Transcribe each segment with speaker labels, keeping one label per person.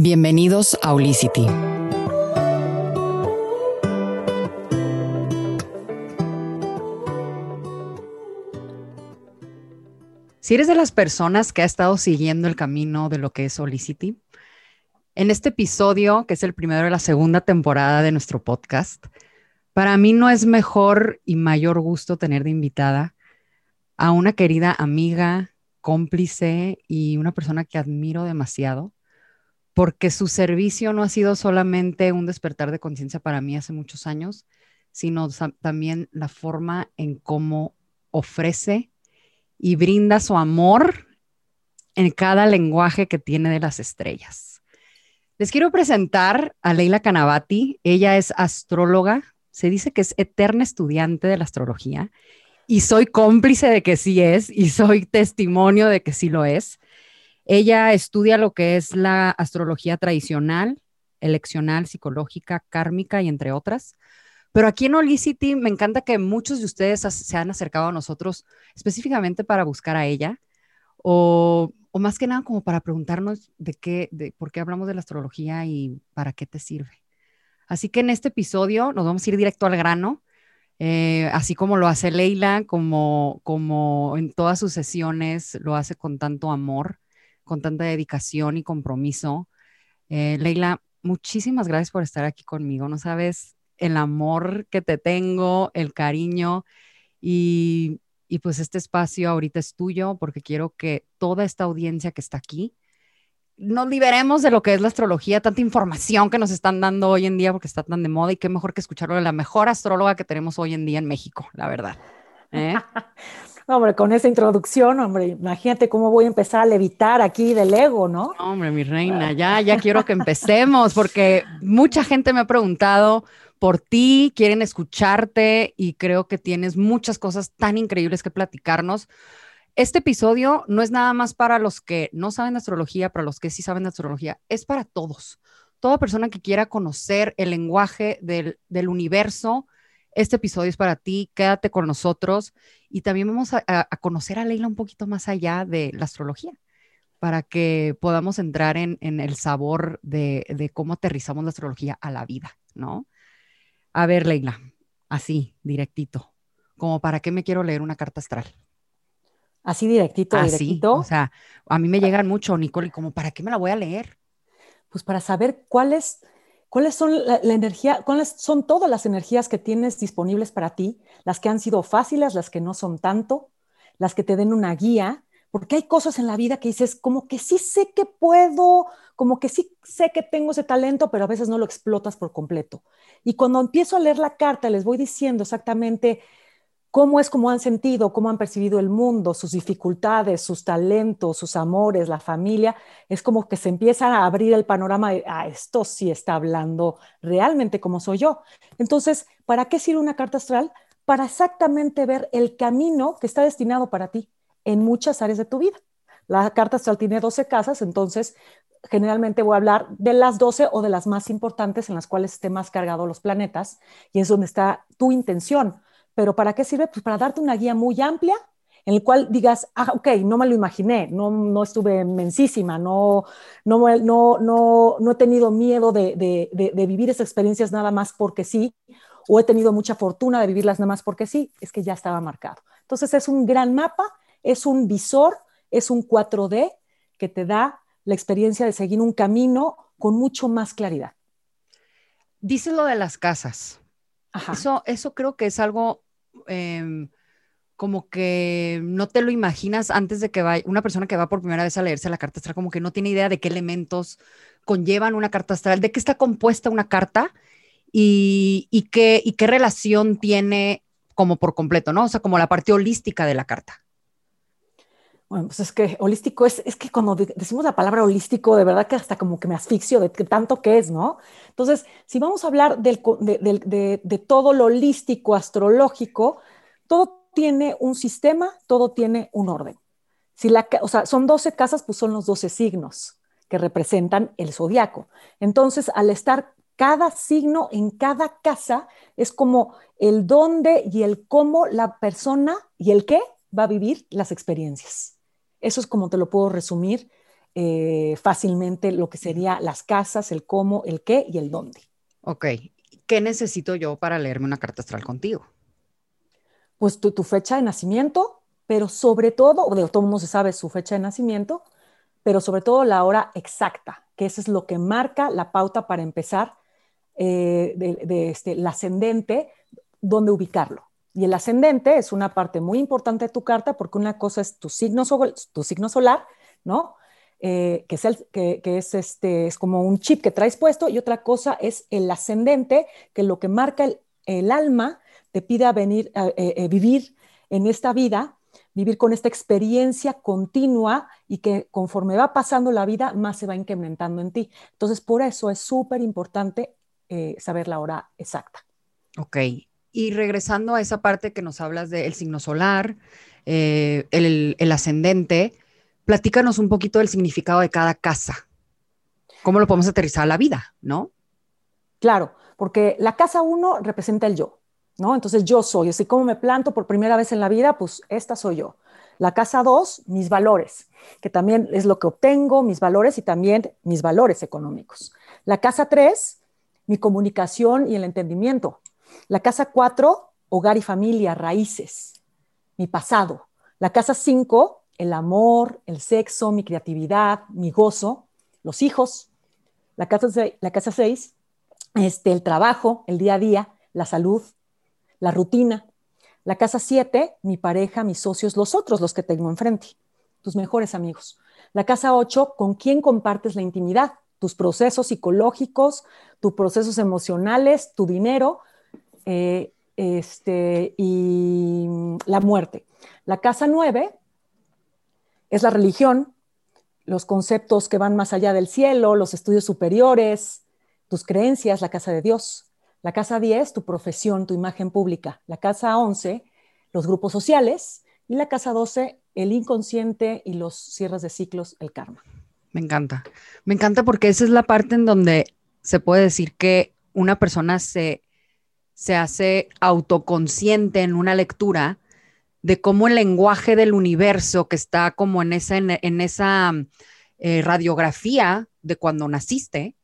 Speaker 1: Bienvenidos a Olicity. Si eres de las personas que ha estado siguiendo el camino de lo que es Olicity, en este episodio, que es el primero de la segunda temporada de nuestro podcast, para mí no es mejor y mayor gusto tener de invitada a una querida amiga, cómplice y una persona que admiro demasiado, porque su servicio no ha sido solamente un despertar de conciencia para mí hace muchos años, sino también la forma en cómo ofrece y brinda su amor en cada lenguaje que tiene de las estrellas. Les quiero presentar a Leila Canavati. Ella es astróloga, se dice que es eterna estudiante de la astrología y soy cómplice de que sí es y soy testimonio de que sí lo es. Ella estudia lo que es la astrología tradicional, eleccional, psicológica, kármica y entre otras. Pero aquí en Olicity me encanta que muchos de ustedes se han acercado a nosotros específicamente para buscar a ella o, más que nada como para preguntarnos de qué, de por qué hablamos de la astrología y para qué te sirve. Así que en este episodio nos vamos a ir directo al grano, eh, así como lo hace Leila, como, como en todas sus sesiones lo hace con tanto amor con tanta dedicación y compromiso. Eh, Leila, muchísimas gracias por estar aquí conmigo. No sabes el amor que te tengo, el cariño y, y pues este espacio ahorita es tuyo porque quiero que toda esta audiencia que está aquí nos liberemos de lo que es la astrología, tanta información que nos están dando hoy en día porque está tan de moda y qué mejor que escucharlo de la mejor astróloga que tenemos hoy en día en México, la verdad. ¿eh?
Speaker 2: hombre, con esa introducción, hombre, imagínate cómo voy a empezar a levitar aquí del ego, ¿no?
Speaker 1: Hombre, mi reina, ya, ya quiero que empecemos, porque mucha gente me ha preguntado por ti, quieren escucharte y creo que tienes muchas cosas tan increíbles que platicarnos. Este episodio no es nada más para los que no saben de astrología, para los que sí saben de astrología, es para todos. Toda persona que quiera conocer el lenguaje del, del universo, este episodio es para ti, quédate con nosotros y también vamos a, conocer a Leila un poquito más allá de la astrología para que podamos entrar en, el sabor de, cómo aterrizamos la astrología a la vida, ¿no? A ver, Leila, así, directito, como para qué me quiero leer una carta astral.
Speaker 2: Así directito, así, directito.
Speaker 1: O sea, a mí me llegan mucho, Nicole, y como para qué me la voy a leer.
Speaker 2: Pues para saber cuál es ¿Cuáles son la, energía, cuáles son todas las energías que tienes disponibles para ti? Las que han sido fáciles, las que no son tanto, las que te den una guía, porque hay cosas en la vida que dices, como que sí sé que puedo, como que sí sé que tengo ese talento, pero a veces no lo explotas por completo. Y cuando empiezo a leer la carta, les voy diciendo exactamente cómo es como han sentido, cómo han percibido el mundo, sus dificultades, sus talentos, sus amores, la familia, es como que se empieza a abrir el panorama de, ah, esto sí está hablando realmente como soy yo. Entonces, ¿para qué sirve una carta astral? Para exactamente ver el camino que está destinado para ti en muchas áreas de tu vida. La carta astral tiene 12 casas, entonces generalmente voy a hablar de las 12 o de las más importantes en las cuales esté más cargado los planetas y es donde está tu intención pero ¿para qué sirve? Pues para darte una guía muy amplia en el cual digas, ah, ok, no me lo imaginé, no, no estuve mensísima, no, no, no, no, no he tenido miedo de, de, de, vivir esas experiencias nada más porque sí, o he tenido mucha fortuna de vivirlas nada más porque sí, es que ya estaba marcado. Entonces es un gran mapa, es un visor, es un 4D que te da la experiencia de seguir un camino con mucho más claridad.
Speaker 1: Dices lo de las casas. Eso, eso creo que es algo Em, como que no te lo imaginas antes de que vaya, una persona que va por primera vez a leerse la carta astral, como que no tiene idea de qué elementos conllevan una carta astral, de qué está compuesta una carta y, qué, y qué relación tiene como por completo, ¿no? O sea, como la parte holística de la carta.
Speaker 2: Bueno, pues es que holístico es, es que cuando decimos la palabra holístico, de verdad que hasta como que me asfixio de tanto que es, ¿no? Entonces, si vamos a hablar del, de, de, todo lo holístico, astrológico, todo tiene un sistema, todo tiene un orden. Si la, o sea, son 12 casas, pues son los 12 signos que representan el zodiaco. Entonces, al estar cada signo en cada casa, es como el dónde y el cómo la persona y el qué va a vivir las experiencias. Eso es como te lo puedo resumir eh, fácilmente lo que sería las casas, el cómo, el qué y el dónde.
Speaker 1: Ok, ¿qué necesito yo para leerme una carta astral contigo?
Speaker 2: Pues tu, fecha de nacimiento, pero sobre todo, o todo el mundo se sabe su fecha de nacimiento, pero sobre todo la hora exacta, que eso es lo que marca la pauta para empezar eh, de, este, el ascendente, dónde ubicarlo. Y el ascendente es una parte muy importante de tu carta porque una cosa es tu signo, tu signo solar, ¿no? Eh, que, es, el, que, es, este, es como un chip que traes puesto, y otra cosa es el ascendente, que lo que marca el, el alma te pide a venir a eh, vivir en esta vida vivir con esta experiencia continua y que conforme va pasando la vida, más se va incrementando en ti. Entonces, por eso es súper importante eh, saber la hora exacta.
Speaker 1: Ok. Y regresando a esa parte que nos hablas del signo solar, eh, el, ascendente, platícanos un poquito del significado de cada casa. ¿Cómo lo podemos aterrizar a la vida, no?
Speaker 2: Claro, porque la casa uno representa el yo. ¿no? Entonces yo soy, así como me planto por primera vez en la vida, pues esta soy yo. La casa dos, mis valores, que también es lo que obtengo, mis valores y también mis valores económicos. La casa tres, mi comunicación y el entendimiento. La casa cuatro, hogar y familia, raíces, mi pasado. La casa cinco, el amor, el sexo, mi creatividad, mi gozo, los hijos. La casa, la casa seis, este, el trabajo, el día a día, la salud, la rutina. La casa 7, mi pareja, mis socios, los otros, los que tengo enfrente, tus mejores amigos. La casa 8, con quién compartes la intimidad, tus procesos psicológicos, tus procesos emocionales, tu dinero eh, este, y la muerte. La casa 9 es la religión, los conceptos que van más allá del cielo, los estudios superiores, tus creencias, la casa de Dios. La casa 10, tu profesión, tu imagen pública. La casa 11, los grupos sociales. Y la casa 12, el inconsciente y los cierres de ciclos, el karma.
Speaker 1: Me encanta. Me encanta porque esa es la parte en donde se puede decir que una persona se, se hace autoconsciente en una lectura de cómo el lenguaje del universo que está como en esa, en, esa eh, radiografía de cuando naciste,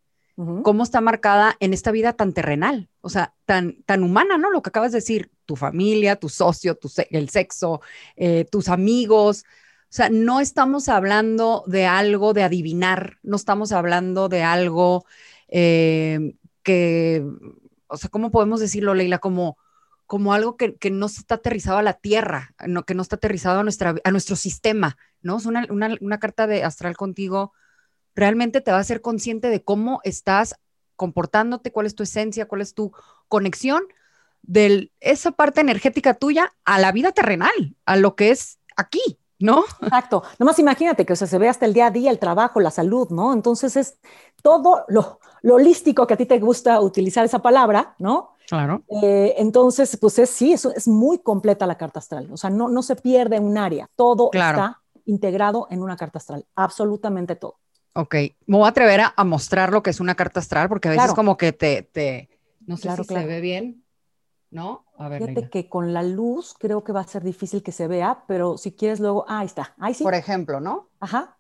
Speaker 1: cómo está marcada en esta vida tan terrenal, o sea, tan, tan humana, ¿no? Lo que acabas de decir, tu familia, tu socio, tu, el sexo, eh, tus amigos. O sea, no estamos hablando de algo de adivinar, no estamos hablando de algo eh, que, o sea, ¿cómo podemos decirlo, Leila? Como, como algo que, que, no está aterrizado a la tierra, no, que no está aterrizado a, nuestra, a nuestro sistema, ¿no? Es una, una, una carta de astral contigo realmente te va a hacer consciente de cómo estás comportándote, cuál es tu esencia, cuál es tu conexión de esa parte energética tuya a la vida terrenal, a lo que es aquí, ¿no?
Speaker 2: Exacto. Nomás imagínate que se ve hasta el día a día, el trabajo, la salud, ¿no? Entonces es todo lo, holístico que a ti te gusta utilizar esa palabra, ¿no?
Speaker 1: Claro.
Speaker 2: Eh, entonces, pues es, sí, eso es muy completa la carta astral. O sea, no, no se pierde un área. Todo está integrado en una carta astral. Absolutamente todo.
Speaker 1: Ok, me voy a atrever a, mostrar lo que es una carta astral, porque a veces como que te, te no sé si se ve bien, ¿no?
Speaker 2: A ver, Fíjate que con la luz creo que va a ser difícil que se vea, pero si quieres luego, ah, ahí está, ahí sí.
Speaker 1: Por ejemplo, ¿no?
Speaker 2: Ajá,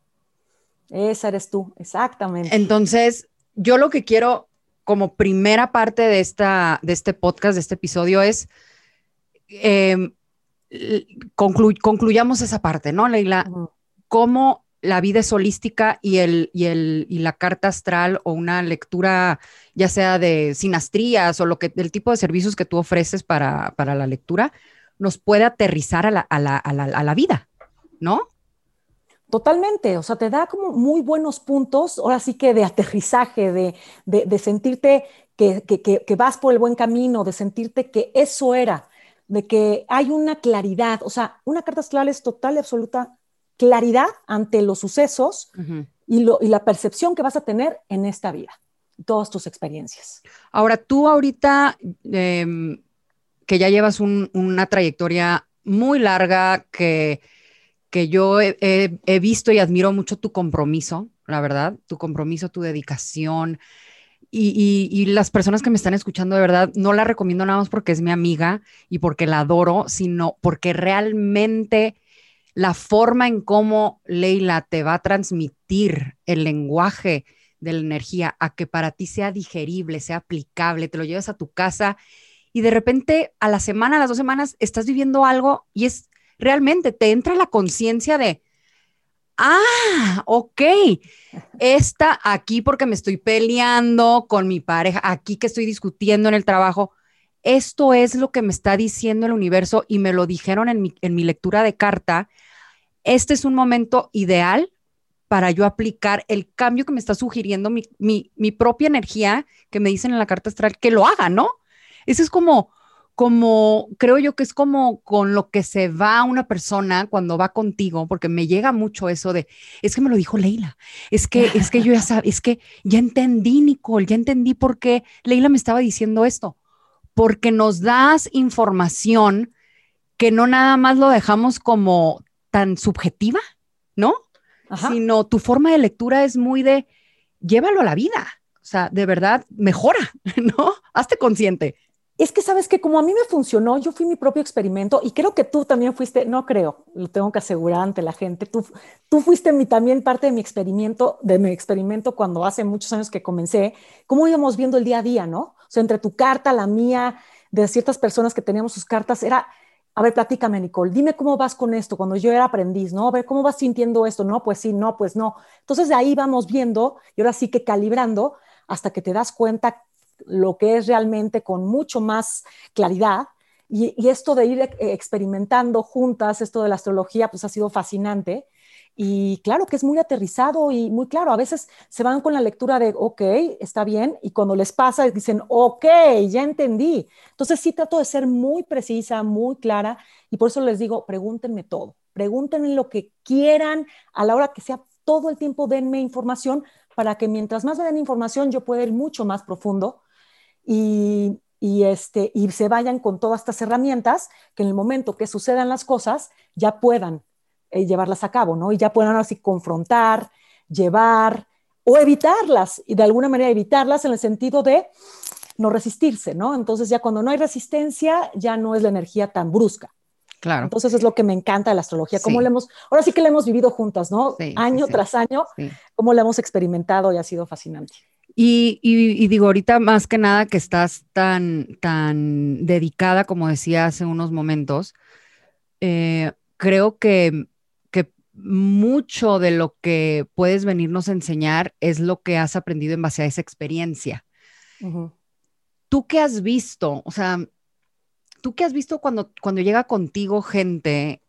Speaker 2: esa eres tú, exactamente.
Speaker 1: Entonces, yo lo que quiero como primera parte de, esta, de este podcast, de este episodio, es em, concluyamos esa parte, ¿no, Leila? ¿Cómo la vida es holística y, el, y, el, y la carta astral o una lectura, ya sea de sinastrías o lo que, el tipo de servicios que tú ofreces para, para la lectura, nos puede aterrizar a la, a, la, a, la, a la, vida, ¿no?
Speaker 2: Totalmente, o sea, te da como muy buenos puntos, ahora sí que de aterrizaje, de, de, de sentirte que, que, que, vas por el buen camino, de sentirte que eso era, de que hay una claridad, o sea, una carta astral es total y absoluta claridad ante los sucesos y, la percepción que vas a tener en esta vida, todas tus experiencias.
Speaker 1: Ahora, tú ahorita, em, que ya llevas una trayectoria muy larga, que, que yo he, visto y admiro mucho tu compromiso, la verdad, tu compromiso, tu dedicación. Y, y, las personas que me están escuchando, de verdad, no la recomiendo nada más porque es mi amiga y porque la adoro, sino porque realmente la forma en cómo Leila te va a transmitir el lenguaje de la energía a que para ti sea digerible, sea aplicable, te lo llevas a tu casa y de repente a la semana, a las dos semanas, estás viviendo algo y es realmente, te entra la conciencia de, ah, ok, está aquí porque me estoy peleando con mi pareja, aquí que estoy discutiendo en el trabajo. Esto es lo que me está diciendo el universo y me lo dijeron en mi, en mi lectura de carta. Este es un momento ideal para yo aplicar el cambio que me está sugiriendo mi, mi, propia energía, que me dicen en la carta astral, que lo haga, ¿no? Ese es como, como, creo yo que es como con lo que se va una persona cuando va contigo, porque me llega mucho eso de, es que me lo dijo Leila, es que, es que yo ya sabía, es que ya entendí, Nicole, ya entendí por qué Leila me estaba diciendo esto, porque nos das información que no nada más lo dejamos como tan subjetiva, ¿no? Sino tu forma de lectura es muy de, llévalo a la vida, o sea, de verdad, mejora, ¿no? Hazte consciente
Speaker 2: es que sabes que como a mí me funcionó, yo fui mi propio experimento y creo que tú también fuiste, no creo, lo tengo que asegurar ante la gente, tú, tú fuiste mi, también parte de mi experimento, de mi experimento cuando hace muchos años que comencé, cómo íbamos viendo el día a día, ¿no? O sea, entre tu carta, la mía, de ciertas personas que teníamos sus cartas, era, a ver, platícame, Nicole, dime cómo vas con esto, cuando yo era aprendiz, ¿no? A ver, ¿cómo vas sintiendo esto? No, pues sí, no, pues no. Entonces de ahí vamos viendo y ahora sí que calibrando hasta que te das cuenta lo que es realmente con mucho más claridad. Y, esto de ir experimentando juntas, esto de la astrología, pues ha sido fascinante. Y claro que es muy aterrizado y muy claro. A veces se van con la lectura de, ok, está bien, y cuando les pasa dicen, ok, ya entendí. Entonces sí trato de ser muy precisa, muy clara, y por eso les digo, pregúntenme todo, pregúntenme lo que quieran a la hora que sea todo el tiempo, denme información para que mientras más den información yo pueda ir mucho más profundo y, este, y se vayan con todas estas herramientas que en el momento que sucedan las cosas ya puedan eh, llevarlas a cabo, ¿no? Y ya puedan así confrontar, llevar o evitarlas, y de alguna manera evitarlas en el sentido de no resistirse, ¿no? Entonces ya cuando no hay resistencia, ya no es la energía tan brusca.
Speaker 1: Claro.
Speaker 2: Entonces es lo que me encanta de la astrología, cómo le hemos, ahora sí que la hemos vivido juntas, ¿no? año tras año, cómo la hemos experimentado y ha sido fascinante.
Speaker 1: Y, digo, ahorita más que nada que estás tan, tan dedicada, como decía hace unos momentos, eh, creo que mucho de lo que puedes venirnos a enseñar es lo que has aprendido en base a esa experiencia. ¿Tú qué has visto? O sea, ¿tú qué has visto cuando, cuando llega contigo gente?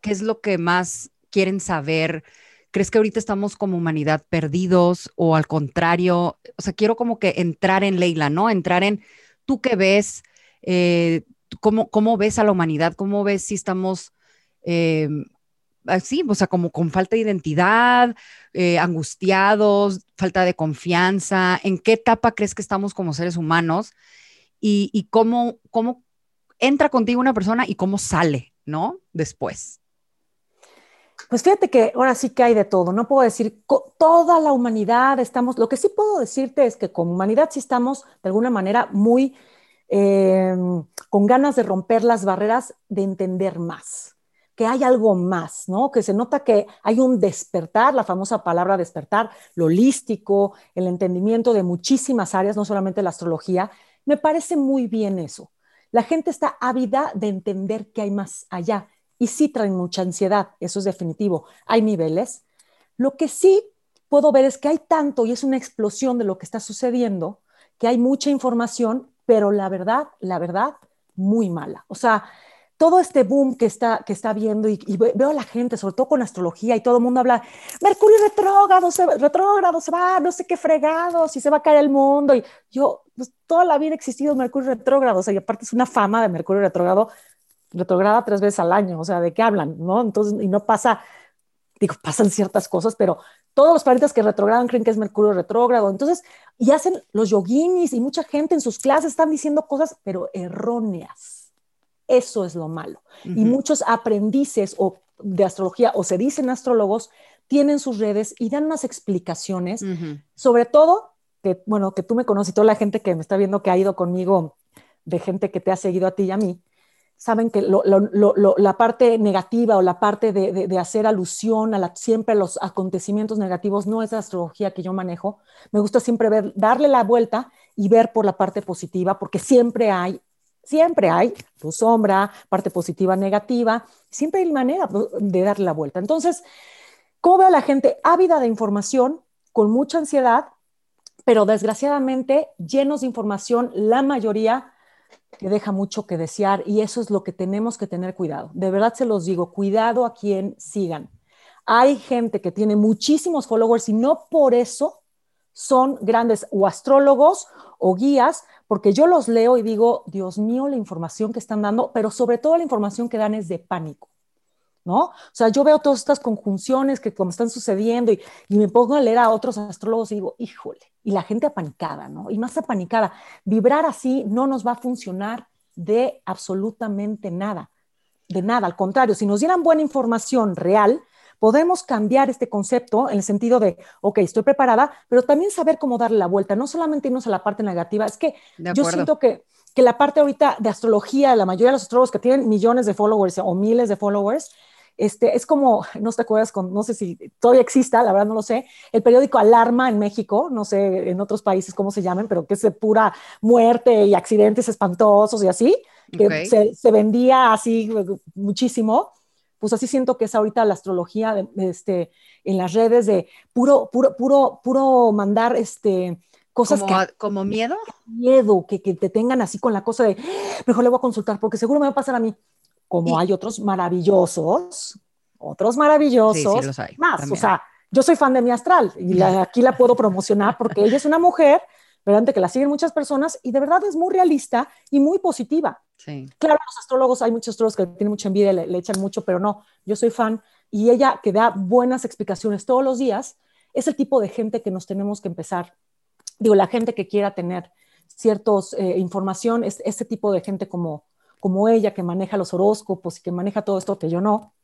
Speaker 1: ¿Qué es lo que más quieren saber? ¿Crees que ahorita estamos como humanidad perdidos o al contrario? O sea, quiero como que entrar en Leila, ¿no? Entrar en tú qué ves, eh, cómo, cómo, ves a la humanidad, cómo ves si estamos eh, así, o sea, como con falta de identidad, eh, angustiados, falta de confianza, ¿en qué etapa crees que estamos como seres humanos? Y, cómo, cómo entra contigo una persona y cómo sale, ¿no? Después.
Speaker 2: Pues fíjate que ahora sí que hay de todo. No puedo decir toda la humanidad estamos. Lo que sí puedo decirte es que como humanidad sí estamos de alguna manera muy em, con ganas de romper las barreras, de entender más, que hay algo más, ¿no? Que se nota que hay un despertar, la famosa palabra despertar, lo holístico, el entendimiento de muchísimas áreas, no solamente la astrología. Me parece muy bien eso. La gente está ávida de entender que hay más allá y sí traen mucha ansiedad, eso es definitivo. Hay niveles. Lo que sí puedo ver es que hay tanto y es una explosión de lo que está sucediendo, que hay mucha información, pero la verdad, la verdad, muy mala. O sea, todo este boom que está, que está viendo y, veo a la gente, sobre todo con astrología, y todo el mundo habla, Mercurio retrógrado, se, retrógrado, se va, no sé qué fregado, si se va a caer el mundo. Y yo, pues, toda la vida ha existido Mercurio retrógrado, o sea, y aparte es una fama de Mercurio retrógrado retrograda tres veces al año, o sea, ¿de qué hablan? ¿No? Entonces, y no pasa, digo, pasan ciertas cosas, pero todos los planetas que retrogradan creen que es Mercurio retrógrado. Entonces, y hacen los yoginis y mucha gente en sus clases están diciendo cosas, pero erróneas. Eso es lo malo. Y muchos aprendices o de astrología o se dicen astrólogos tienen sus redes y dan unas explicaciones, sobre todo que, bueno, que tú me conoces y toda la gente que me está viendo que ha ido conmigo, de gente que te ha seguido a ti y a mí, saben que la parte negativa o la parte de, hacer alusión a siempre a los acontecimientos negativos no es la astrología que yo manejo. Me gusta siempre ver, darle la vuelta y ver por la parte positiva, porque siempre hay, siempre hay tu sombra, parte positiva, negativa, siempre hay manera de darle la vuelta. Entonces, ¿cómo veo a la gente ávida de información, con mucha ansiedad, pero desgraciadamente llenos de información, la mayoría que deja mucho que desear y eso es lo que tenemos que tener cuidado. De verdad se los digo, cuidado a quien sigan. Hay gente que tiene muchísimos followers y no por eso son grandes o astrólogos o guías, porque yo los leo y digo, Dios mío, la información que están dando, pero sobre todo la información que dan es de pánico. ¿no? O sea, yo veo todas estas conjunciones que como están sucediendo y, me pongo a leer a otros astrólogos y digo, híjole, y la gente apanicada, ¿no? Y más apanicada. Vibrar así no nos va a funcionar de absolutamente nada, de nada. Al contrario, si nos dieran buena información real, podemos cambiar este concepto en el sentido de, ok, estoy preparada, pero también saber cómo darle la vuelta, no solamente irnos a la parte negativa. Es que yo siento que, que la parte ahorita de astrología, la mayoría de los astrólogos que tienen millones de followers o miles de followers, este, es como, no te acuerdas, con, no sé si todavía exista, la verdad no lo sé, el periódico Alarma en México, no sé en otros países cómo se llaman, pero que es de pura muerte y accidentes espantosos y así, que se, vendía así muchísimo. Pues así siento que es ahorita la astrología de, este, en las redes de puro, puro, puro, puro mandar este, cosas
Speaker 1: como,
Speaker 2: que...
Speaker 1: ¿Como miedo?
Speaker 2: Miedo, que, que, te tengan así con la cosa de, mejor le voy a consultar porque seguro me va a pasar a mí como hay otros maravillosos, otros maravillosos, más. O sea, yo soy fan de mi astral y aquí la puedo promocionar porque ella es una mujer, ¿verdad? Que la siguen muchas personas y de verdad es muy realista y muy positiva. Claro, los astrólogos, hay muchos astrólogos que tienen mucha envidia, le, le echan mucho, pero no, yo soy fan y ella que da buenas explicaciones todos los días, es el tipo de gente que nos tenemos que empezar. Digo, la gente que quiera tener ciertos eh, información es ese tipo de gente como como ella, que maneja los horóscopos y que maneja todo esto, que yo no,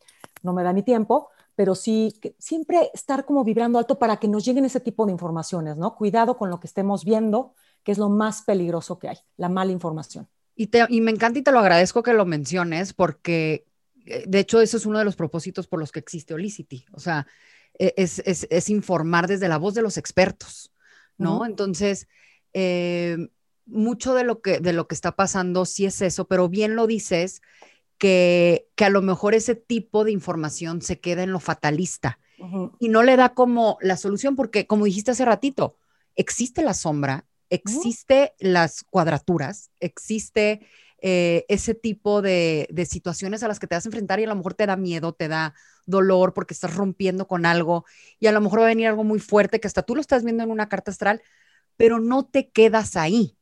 Speaker 2: no me da ni tiempo, pero sí siempre estar como vibrando alto para que nos lleguen ese tipo de informaciones, ¿no? Cuidado con lo que estemos viendo, que es lo más peligroso que hay, la mala información.
Speaker 1: Y, te, y me encanta y te lo agradezco que lo menciones porque, eh, de hecho, eso es uno de los propósitos por los que existe Olicity. O sea, e, es, es, es informar desde la voz de los expertos, ¿no? Entonces, eh, mucho de lo que, de lo que está pasando sí es eso, pero bien lo dices, que, que a lo mejor ese tipo de información se queda en lo fatalista y no le da como la solución, porque como dijiste hace ratito, existe la sombra, existe las cuadraturas, existe eh, ese tipo de, de, situaciones a las que te vas a enfrentar y a lo mejor te da miedo, te da dolor porque estás rompiendo con algo y a lo mejor va a venir algo muy fuerte que hasta tú lo estás viendo en una carta astral, pero no te quedas ahí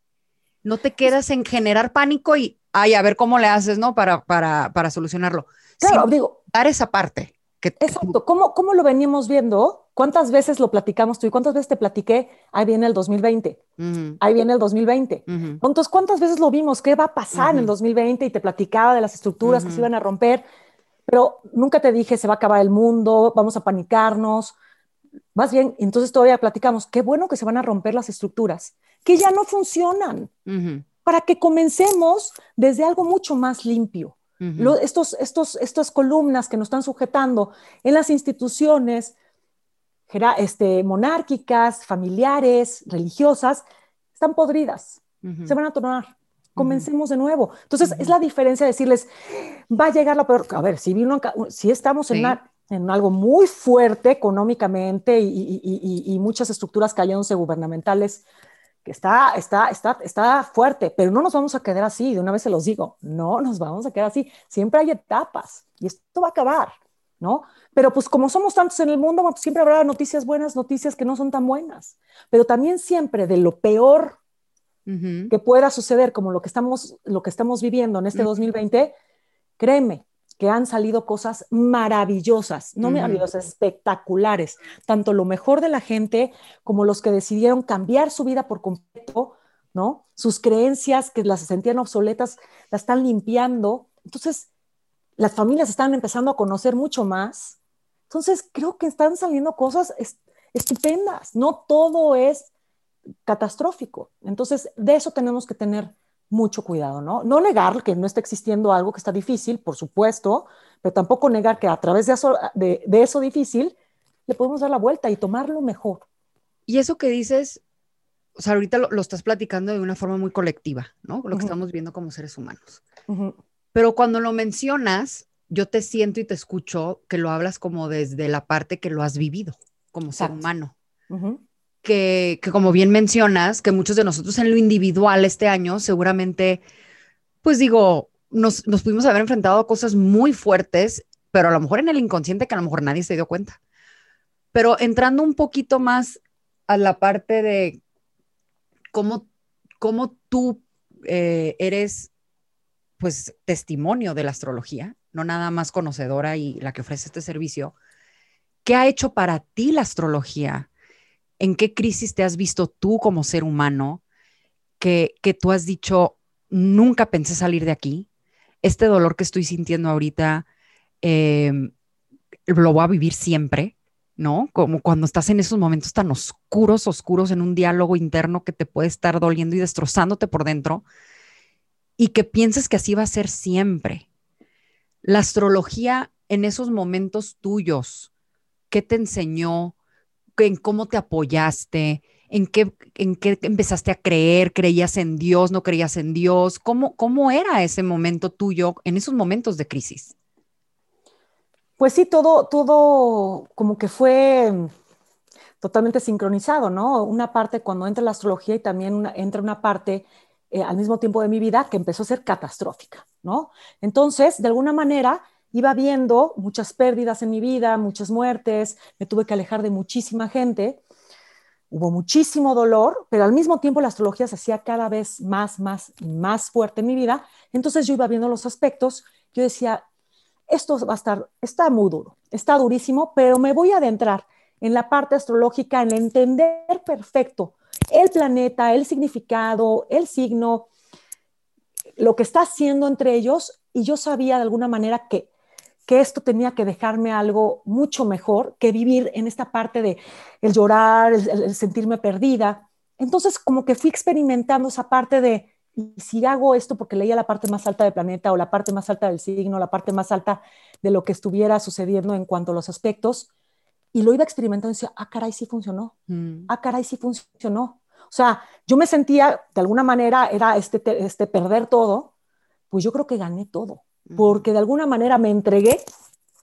Speaker 1: no te quedas en generar pánico y, ay, a ver cómo le haces, ¿no? Para, para, para solucionarlo.
Speaker 2: Claro, digo.
Speaker 1: Dar esa parte.
Speaker 2: Que, exacto. ¿Cómo, ¿Cómo lo veníamos viendo? ¿Cuántas veces lo platicamos tú y cuántas veces te platiqué? Ahí viene el 2020. Ahí viene el 2020. Entonces, ¿cuántas veces lo vimos? ¿Qué va a pasar en el 2020? Y te platicaba de las estructuras que se iban a romper, pero nunca te dije se va a acabar el mundo, vamos a panicarnos. Más bien, entonces todavía platicamos, qué bueno que se van a romper las estructuras que ya no funcionan, para que comencemos desde algo mucho más limpio. estos, estos, estas columnas que nos están sujetando en las instituciones este, monárquicas, familiares, religiosas, están podridas, se van a tornar. Comencemos de nuevo. Entonces, es la diferencia de decirles, va a llegar la peor. A ver, si, vino, si estamos en, en algo muy fuerte económicamente y, y, y muchas estructuras cayéndose gubernamentales que está, está, está, está fuerte, pero no nos vamos a quedar así, de una vez se los digo, no nos vamos a quedar así, siempre hay etapas y esto va a acabar, ¿no? Pero pues como somos tantos en el mundo, pues, siempre habrá noticias buenas, noticias que no son tan buenas, pero también siempre de lo peor que pueda suceder, como lo que estamos, lo que estamos viviendo en este 2020, créeme, que han salido cosas maravillosas, no maravillosas, espectaculares, tanto lo mejor de la gente como los que decidieron cambiar su vida por completo, ¿no? Sus creencias que las sentían obsoletas, las están limpiando. Entonces, las familias están empezando a conocer mucho más. Entonces, creo que están saliendo cosas estupendas. No todo es catastrófico. Entonces, de eso tenemos que tener mucho cuidado, ¿no? No negar que no está existiendo algo que está difícil, por supuesto, pero tampoco negar que a través de eso, de, eso difícil le podemos dar la vuelta y tomarlo mejor.
Speaker 1: Y eso que dices, o sea, ahorita lo, estás platicando de una forma muy colectiva, ¿no? Lo que estamos viendo como seres humanos. Pero cuando lo mencionas, yo te siento y te escucho que lo hablas como desde la parte que lo has vivido como ser humano. que, que, como bien mencionas, que muchos de nosotros en lo individual este año seguramente, pues digo, nos, nos pudimos haber enfrentado a cosas muy fuertes, pero a lo mejor en el inconsciente que a lo mejor nadie se dio cuenta. Pero entrando un poquito más a la parte de cómo, cómo tú eh, eres, pues, testimonio de la astrología, no nada más conocedora y la que ofrece este servicio, ¿qué ha hecho para ti la astrología? ¿En qué crisis te has visto tú como ser humano que, que tú has dicho, nunca pensé salir de aquí? Este dolor que estoy sintiendo ahorita, em, lo voy a vivir siempre, ¿no? Como cuando estás en esos momentos tan oscuros, oscuros en un diálogo interno que te puede estar doliendo y destrozándote por dentro y que pienses que así va a ser siempre la astrología en esos momentos tuyos, ¿qué te enseñó? ¿En cómo te apoyaste? ¿En qué, en qué empezaste a creer? ¿Creías en Dios? ¿No creías en Dios? ¿Cómo, ¿Cómo era ese momento tuyo en esos momentos de crisis?
Speaker 2: Pues sí, todo, todo como que fue totalmente sincronizado, ¿no? Una parte cuando entra la astrología y también entra una parte eh, al mismo tiempo de mi vida que empezó a ser catastrófica, ¿no? Entonces, de alguna manera, iba viendo muchas pérdidas en mi vida, muchas muertes, me tuve que alejar de muchísima gente, hubo muchísimo dolor, pero al mismo tiempo la astrología se hacía cada vez más, más, más fuerte en mi vida. Entonces yo iba viendo los aspectos, yo decía, esto va a estar, está muy duro, está durísimo, pero me voy a adentrar en la parte astrológica, en entender perfecto el planeta, el significado, el signo, lo que está haciendo entre ellos, y yo sabía de alguna manera que, que esto tenía que dejarme algo mucho mejor que vivir en esta parte de el llorar, el, sentirme perdida. Entonces, como que fui experimentando esa parte de, si hago esto porque leía la parte más alta del planeta o la parte más alta del signo, la parte más alta de lo que estuviera sucediendo en cuanto a los aspectos, y lo iba experimentando y decía, ah, caray, sí funcionó, mm. ah, caray, sí funcionó. O sea, yo me sentía, de alguna manera, era este, este perder todo, pues yo creo que gané todo, porque de alguna manera me entregué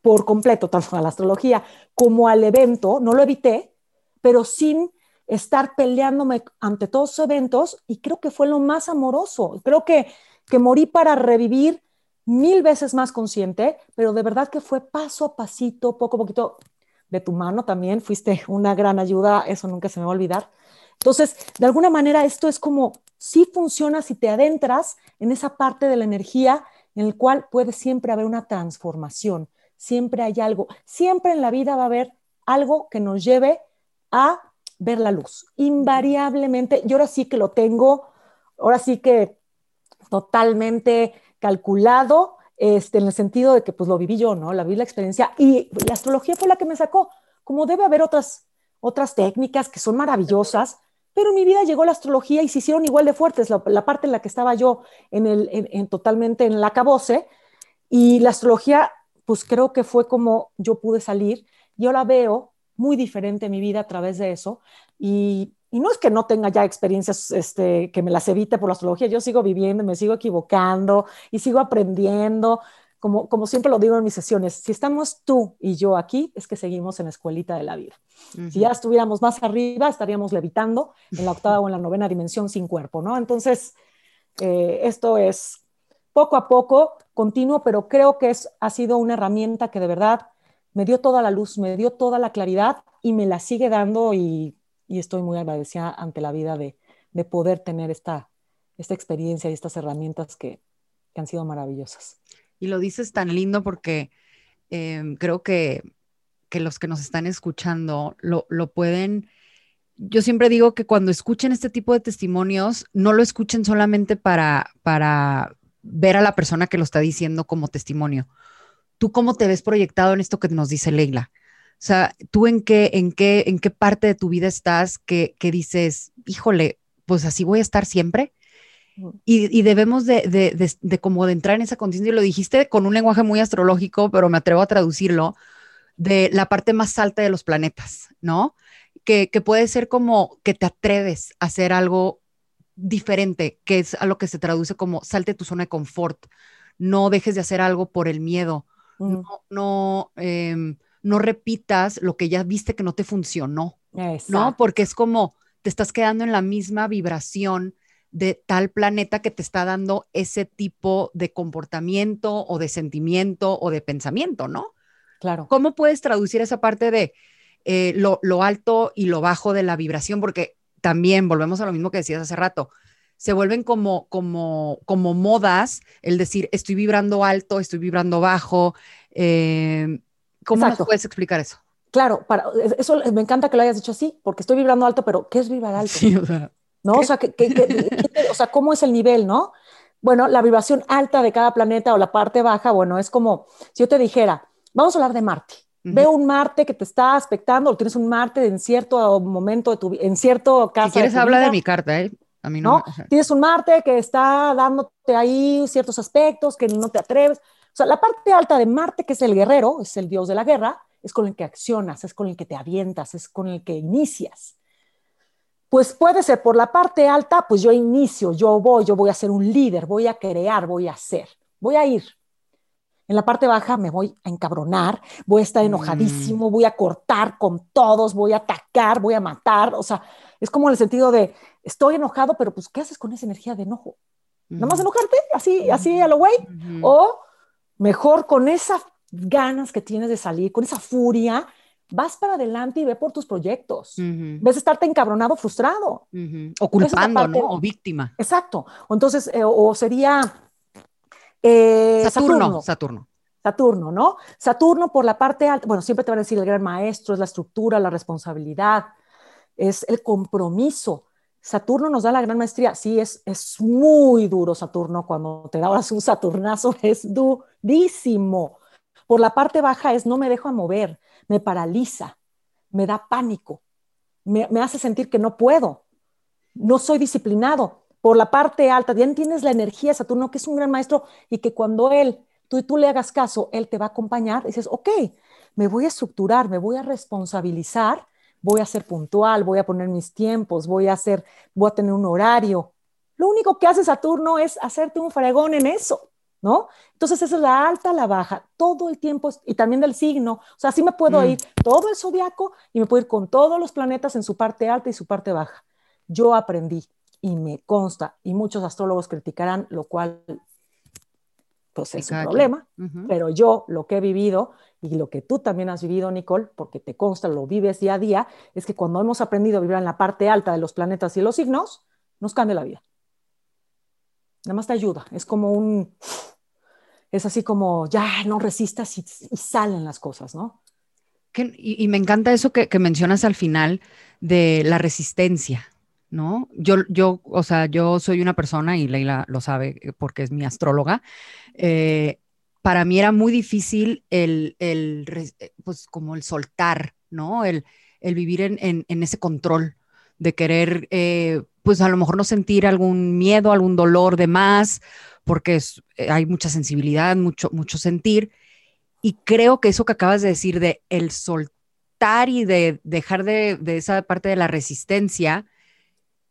Speaker 2: por completo, tanto a la astrología como al evento, no lo evité, pero sin estar peleándome ante todos los eventos, y creo que fue lo más amoroso. Creo que, que morí para revivir mil veces más consciente, pero de verdad que fue paso a pasito, poco a poquito, de tu mano también, fuiste una gran ayuda, eso nunca se me va a olvidar. Entonces, de alguna manera, esto es como, si funciona si te adentras en esa parte de la energía en el cual puede siempre haber una transformación, siempre hay algo, siempre en la vida va a haber algo que nos lleve a ver la luz, invariablemente, yo ahora sí que lo tengo, ahora sí que totalmente calculado, este, en el sentido de que pues lo viví yo, ¿no? La vi la experiencia y la astrología fue la que me sacó. Como debe haber otras, otras técnicas que son maravillosas, pero en mi vida llegó la astrología y se hicieron igual de fuertes, la, parte en la que estaba yo en el, en, totalmente en la cabose y la astrología, pues creo que fue como yo pude salir. Yo la veo muy diferente en mi vida a través de eso y y no es que no tenga ya experiencias este, que me las evite por la astrología, yo sigo viviendo, me sigo equivocando y sigo aprendiendo. Como, como siempre lo digo en mis sesiones, si estamos tú y yo aquí, es que seguimos en la escuelita de la vida. Si ya estuviéramos más arriba, estaríamos levitando en la octava o en la novena dimensión sin cuerpo, ¿no? Entonces, eh, esto es poco a poco, continuo, pero creo que es, ha sido una herramienta que de verdad me dio toda la luz, me dio toda la claridad y me la sigue dando y y estoy muy agradecida ante la vida de, de poder tener esta, esta experiencia y estas herramientas que, que, han sido maravillosas.
Speaker 1: Y lo dices tan lindo porque em, creo que, que, los que nos están escuchando lo, lo pueden... Yo siempre digo que cuando escuchen este tipo de testimonios, no lo escuchen solamente para, para ver a la persona que lo está diciendo como testimonio. ¿Tú cómo te ves proyectado en esto que nos dice Leila? O sea, ¿tú en qué, en qué, en qué parte de tu vida estás que, que dices, híjole, pues así voy a estar siempre? Y, debemos de, de, de, como de entrar en esa conciencia, y lo dijiste con un lenguaje muy astrológico, pero me atrevo a traducirlo, de la parte más alta de los planetas, ¿no? Que, que puede ser como que te atreves a hacer algo diferente, que es a lo que se traduce como salte tu zona de confort, no dejes de hacer algo por el miedo, no, no, em, no, repitas lo que ya viste que no te funcionó, ¿no? Porque es como te estás quedando en la misma vibración de tal planeta que te está dando ese tipo de comportamiento o de sentimiento o de pensamiento, ¿no?
Speaker 2: Claro.
Speaker 1: ¿Cómo puedes traducir esa parte de eh, lo, lo, alto y lo bajo de la vibración? Porque también volvemos a lo mismo que decías hace rato, se vuelven como, como, como modas, el decir, estoy vibrando alto, estoy vibrando bajo. Eh, ¿Cómo nos puedes explicar eso?
Speaker 2: Claro, para, eso me encanta que lo hayas dicho así, porque estoy vibrando alto, pero ¿qué es vibrar alto? Sí, o sea, ¿no? O sea, o sea, ¿cómo es el nivel, no? Bueno, la vibración alta de cada planeta o la parte baja, bueno, es como si yo te dijera, vamos a hablar de Marte. Veo un Marte que te está aspectando, o tienes un Marte en cierto momento de tu vida, en cierto caso.
Speaker 1: Si quieres, habla de mi carta, ¿eh?
Speaker 2: A mí no. Tienes un Marte que está dándote ahí ciertos aspectos que no te atreves. O sea, la parte alta de Marte, que es el guerrero, es el dios de la guerra, es con el que accionas, es con el que te avientas, es con el que inicias. Pues puede ser por la parte alta, pues yo inicio, yo voy, yo voy a ser un líder, voy a crear, voy a hacer, voy a ir. En la parte baja me voy a encabronar, voy a estar enojadísimo, voy a cortar con todos, voy a atacar, voy a matar. O sea, es como en el sentido de, estoy enojado, pero pues, ¿qué haces con esa energía de enojo? ¿Nada más enojarte? Así, así a lo güey. O mejor con esas ganas que tienes de salir, con esa furia, vas para adelante y ve por tus proyectos. Ves estarte encabronado, frustrado.
Speaker 1: O culpando, ¿no? O víctima.
Speaker 2: Exacto. O entonces, eh, o sería eh,
Speaker 1: Saturno, Saturno.
Speaker 2: Saturno, ¿no? Saturno por la parte alta, bueno, siempre te van a decir el gran maestro, es la estructura, la responsabilidad, es el compromiso. Saturno nos da la gran maestría. Sí, es, es muy duro Saturno. Cuando te dabas un Saturnazo, es durísimo. Por la parte baja es no me dejo mover, me paraliza, me da pánico, me, me hace sentir que no puedo, no soy disciplinado por la parte alta, ya tienes la energía Saturno, que es un gran maestro y que cuando él, tú y tú le hagas caso, él te va a acompañar, dices, ok, me voy a estructurar, me voy a responsabilizar, voy a ser puntual, voy a poner mis tiempos, voy a hacer, voy a tener un horario. Lo único que hace Saturno es hacerte un fregón en eso, ¿no? Entonces esa es la alta, la baja, todo el tiempo, y también del signo, o sea, así me puedo mm. ir todo el zodiaco y me puedo ir con todos los planetas en su parte alta y su parte baja. Yo aprendí, y me consta, y muchos astrólogos criticarán, lo cual pues es un problema, pero yo lo que he vivido y lo que tú también has vivido, Nicole, porque te consta, lo vives día a día, es que cuando hemos aprendido a vivir en la parte alta de los planetas y los signos, nos cambia la vida. Nada más te ayuda, es como un, es así como, ya, no resistas y, salen las cosas, ¿no?
Speaker 1: y, me encanta eso que, que mencionas al final de la resistencia, ¿no? Yo, yo, o sea, yo soy una persona, y Leila lo sabe eh, porque es mi astróloga, eh, para mí era muy difícil el, el, eh, pues como el soltar, ¿no? El, el vivir en, en, ese control de querer, pues a lo mejor no sentir algún miedo, algún dolor de más, porque hay mucha sensibilidad, mucho, mucho sentir. Y creo que eso que acabas de decir de el soltar y de dejar de, de esa parte de la resistencia,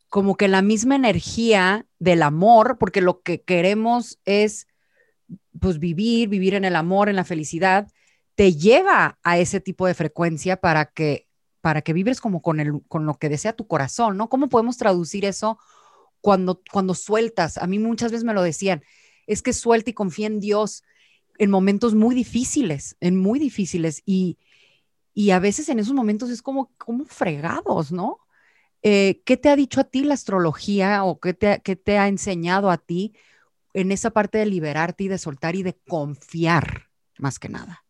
Speaker 1: como que la misma energía del amor, porque lo que queremos es pues vivir, vivir en el amor, en la felicidad, te lleva a ese tipo de frecuencia para que para que vibres como con el con lo que desea tu corazón, ¿no? ¿Cómo podemos traducir eso cuando cuando sueltas? A mí muchas veces me lo decían, es que suelta y confía en Dios en momentos muy difíciles, en muy difíciles y y a veces en esos momentos es como como fregados, ¿no? Eh, ¿Qué te ha dicho a ti la astrología o qué te, qué te ha enseñado a ti en esa parte de liberarte y de soltar y de confiar más que nada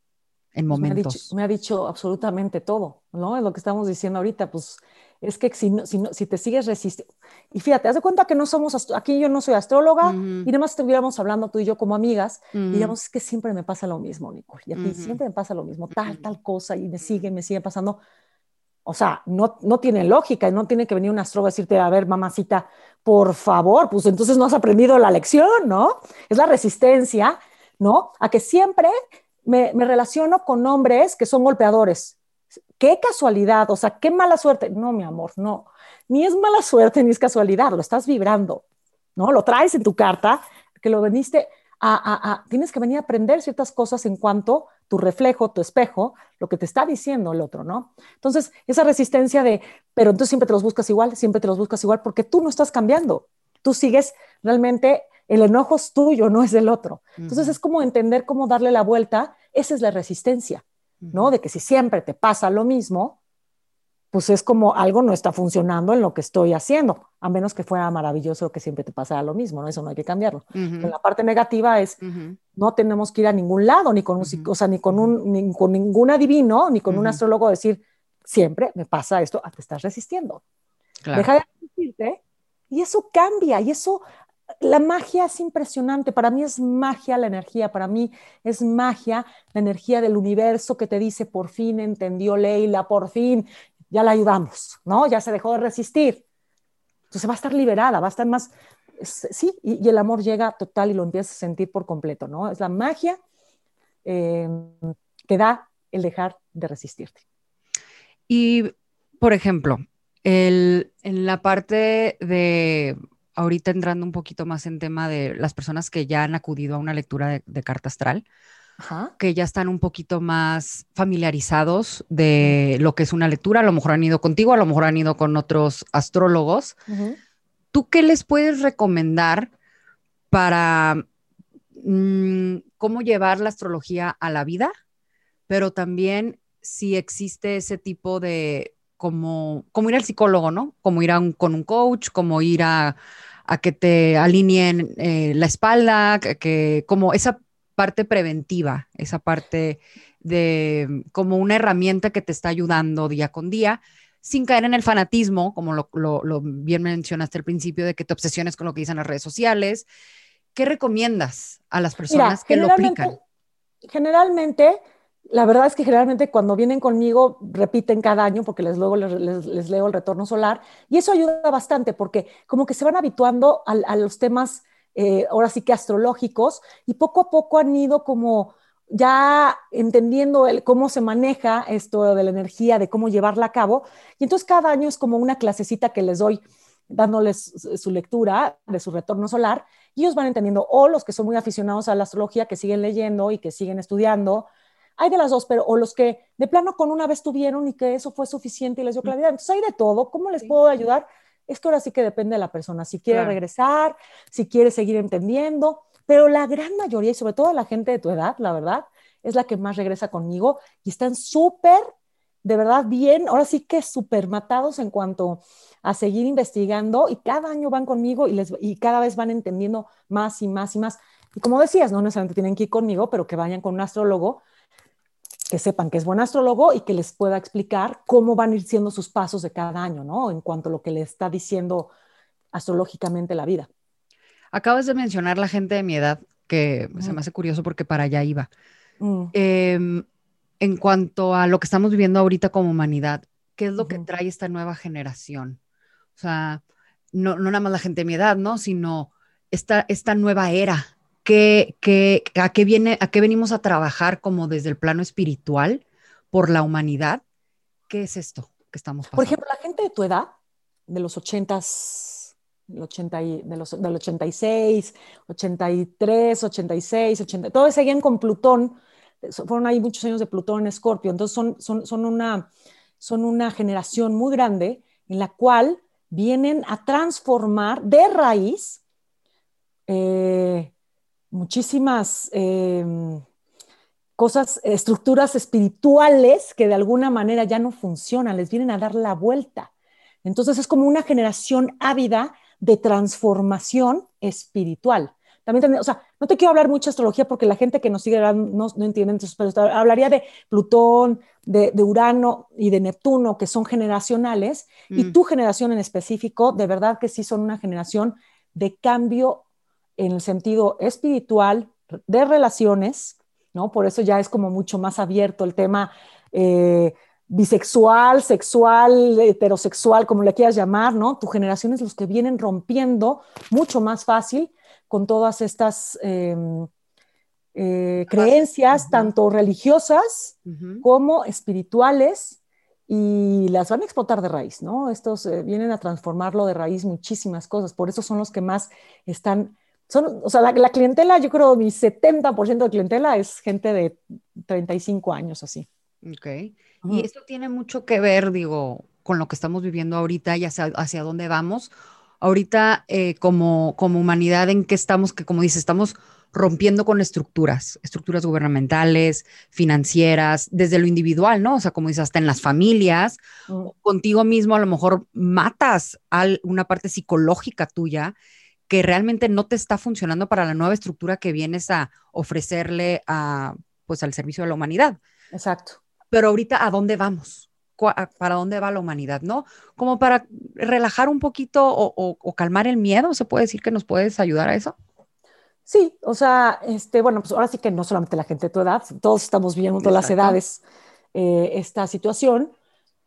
Speaker 1: en momentos?
Speaker 2: Pues me ha dicho, me ha dicho absolutamente todo, ¿no? Es lo que estamos diciendo ahorita, pues es que si, si, si te sigues resistiendo, y fíjate, haz de cuenta que no somos, aquí yo no soy astróloga, y nada más estuviéramos hablando tú y yo como amigas, y digamos, es que siempre me pasa lo mismo, Nicole, y a ti siempre me pasa lo mismo, tal, tal cosa, y me sigue, me sigue pasando, o sea, no, no tiene lógica y no tiene que venir un astrólogo a decirte, a ver, mamacita, por favor, pues entonces no has aprendido la lección, ¿no? Es la resistencia, ¿no? A que siempre me, me relaciono con hombres que son golpeadores. Qué casualidad, o sea, qué mala suerte. No, mi amor, no. Ni es mala suerte ni es casualidad, lo estás vibrando, ¿no? Lo traes en tu carta, que lo veniste a, tienes que venir a aprender ciertas cosas en cuanto tu reflejo, tu espejo, lo que te está diciendo el otro, ¿no? Entonces, esa resistencia de, pero entonces siempre te los buscas igual, siempre te los buscas igual, porque tú no estás cambiando, tú sigues realmente, el enojo es tuyo, no es del otro. Entonces, es como entender cómo darle la vuelta, esa es la resistencia, ¿no? De que si siempre te pasa lo mismo, pues es como algo no está funcionando en lo que estoy haciendo, a menos que fuera maravilloso que siempre te pasara lo mismo, ¿no? Eso no hay que cambiarlo. la parte negativa es, no tenemos que ir a ningún lado, ni con un, o sea, ni con, un, ni con ningún adivino, ni con un astrólogo decir, siempre me pasa esto, ah, te estás resistiendo. Deja de resistirte y eso cambia, y eso, la magia es impresionante, para mí es magia la energía, para mí es magia la energía del universo que te dice, por fin entendió Leila, por fin ya la ayudamos, ¿no? Ya se dejó de resistir. Entonces va a estar liberada, va a estar más, sí, y, el amor llega total y lo empiezas a sentir por completo, ¿no? Es la magia eh, que da el dejar de resistirte.
Speaker 1: Y, por ejemplo, el, en la parte de, ahorita entrando un poquito más en tema de las personas que ya han acudido a una lectura de, de carta astral, que ya están un poquito más familiarizados de lo que es una lectura, a lo mejor han ido contigo, a lo mejor han ido con otros astrólogos. ¿Tú qué les puedes recomendar para mm, cómo llevar la astrología a la vida? Pero también si existe ese tipo de, como, como ir al psicólogo, ¿no? Como ir con un coach, como ir a, que te alineen eh, la espalda, que, como esa parte preventiva, esa parte de como una herramienta que te está ayudando día con día, sin caer en el fanatismo, como lo, bien mencionaste al principio, de que te obsesiones con lo que dicen las redes sociales. ¿Qué recomiendas a las personas que lo aplican?
Speaker 2: Generalmente, la verdad es que generalmente cuando vienen conmigo repiten cada año porque les luego les, leo el retorno solar y eso ayuda bastante porque como que se van habituando a los temas eh, ahora sí que astrológicos, y poco a poco han ido como ya entendiendo el, cómo se maneja esto de la energía, de cómo llevarla a cabo. Y entonces cada año es como una clasecita que les doy dándoles su lectura de su retorno solar y ellos van entendiendo, o los que son muy aficionados a la astrología, que siguen leyendo y que siguen estudiando, hay de las dos, pero o los que de plano con una vez tuvieron y que eso fue suficiente y les dio claridad. Entonces hay de todo. ¿Cómo les puedo ayudar? Esto ahora sí que depende de la persona, si quiere regresar, si quiere seguir entendiendo, pero la gran mayoría, y sobre todo la gente de tu edad, la verdad, es la que más regresa conmigo y están súper, de verdad, bien, ahora sí que súper matados en cuanto a seguir investigando y cada año van conmigo y, les, y cada vez van entendiendo más y más y más. Y como decías, no necesariamente tienen que ir conmigo, pero que vayan con un astrólogo que sepan que es buen astrólogo y que les pueda explicar cómo van a ir siendo sus pasos de cada año, ¿no? En cuanto a lo que le está diciendo astrológicamente la vida.
Speaker 1: Acabas de mencionar la gente de mi edad, que se me hace curioso porque para allá iba. Mm. Em, en cuanto a lo que estamos viviendo ahorita como humanidad, ¿qué es lo que trae esta nueva generación? O sea, no, no, nada más la gente de mi edad, ¿no? Sino esta, esta nueva era ¿Qué, a, qué viene, ¿A qué venimos a trabajar como desde el plano espiritual por la humanidad? ¿Qué es esto que estamos pasando?
Speaker 2: Por ejemplo, la gente de tu edad, de los 80s, del, 80 de los, del 86, 83, 86, 80, todos seguían con Plutón, fueron ahí muchos años de Plutón en Escorpio, entonces son, son, son, una, son una generación muy grande en la cual vienen a transformar de raíz eh, muchísimas em, cosas, estructuras espirituales que de alguna manera ya no funcionan, les vienen a dar la vuelta. Entonces es como una generación ávida de transformación espiritual. También, o sea, no te quiero hablar mucha astrología porque la gente que nos sigue no, no entiende, pero hablaría de Plutón, de, Urano y de Neptuno, que son generacionales, y mm. tu generación en específico, de verdad que sí son una generación de cambio en el sentido espiritual, de relaciones, ¿no? Por eso ya es como mucho más abierto el tema eh, bisexual, sexual, heterosexual, como le quieras llamar, ¿no? Tu generación es los que vienen rompiendo mucho más fácil con todas estas em, eh, creencias, tanto religiosas como espirituales, y las van a explotar de raíz, ¿no? Estos eh, vienen a transformarlo de raíz muchísimas cosas, por eso son los que más están, son, o sea, la, clientela, yo creo mi 70% de clientela es gente de 35 años así.
Speaker 1: Ok. Y esto tiene mucho que ver, digo, con lo que estamos viviendo ahorita y hacia, hacia dónde vamos. Ahorita, eh, como, como humanidad, ¿en qué estamos? Que como dice, estamos rompiendo con estructuras, estructuras gubernamentales, financieras, desde lo individual, ¿no? O sea, como dices, hasta en las familias, mm. contigo mismo a lo mejor matas a una parte psicológica tuya que realmente no te está funcionando para la nueva estructura que vienes a ofrecerle a, pues, al servicio de la humanidad.
Speaker 2: Exacto.
Speaker 1: Pero ahorita, ¿a dónde vamos? ¿Para dónde va la humanidad? ¿No? Como para relajar un poquito o, o calmar el miedo, ¿se puede decir que nos puedes ayudar a eso?
Speaker 2: Sí, o sea, este, bueno, pues ahora sí que no solamente la gente de tu edad, todos estamos viendo todas las edades eh, esta situación.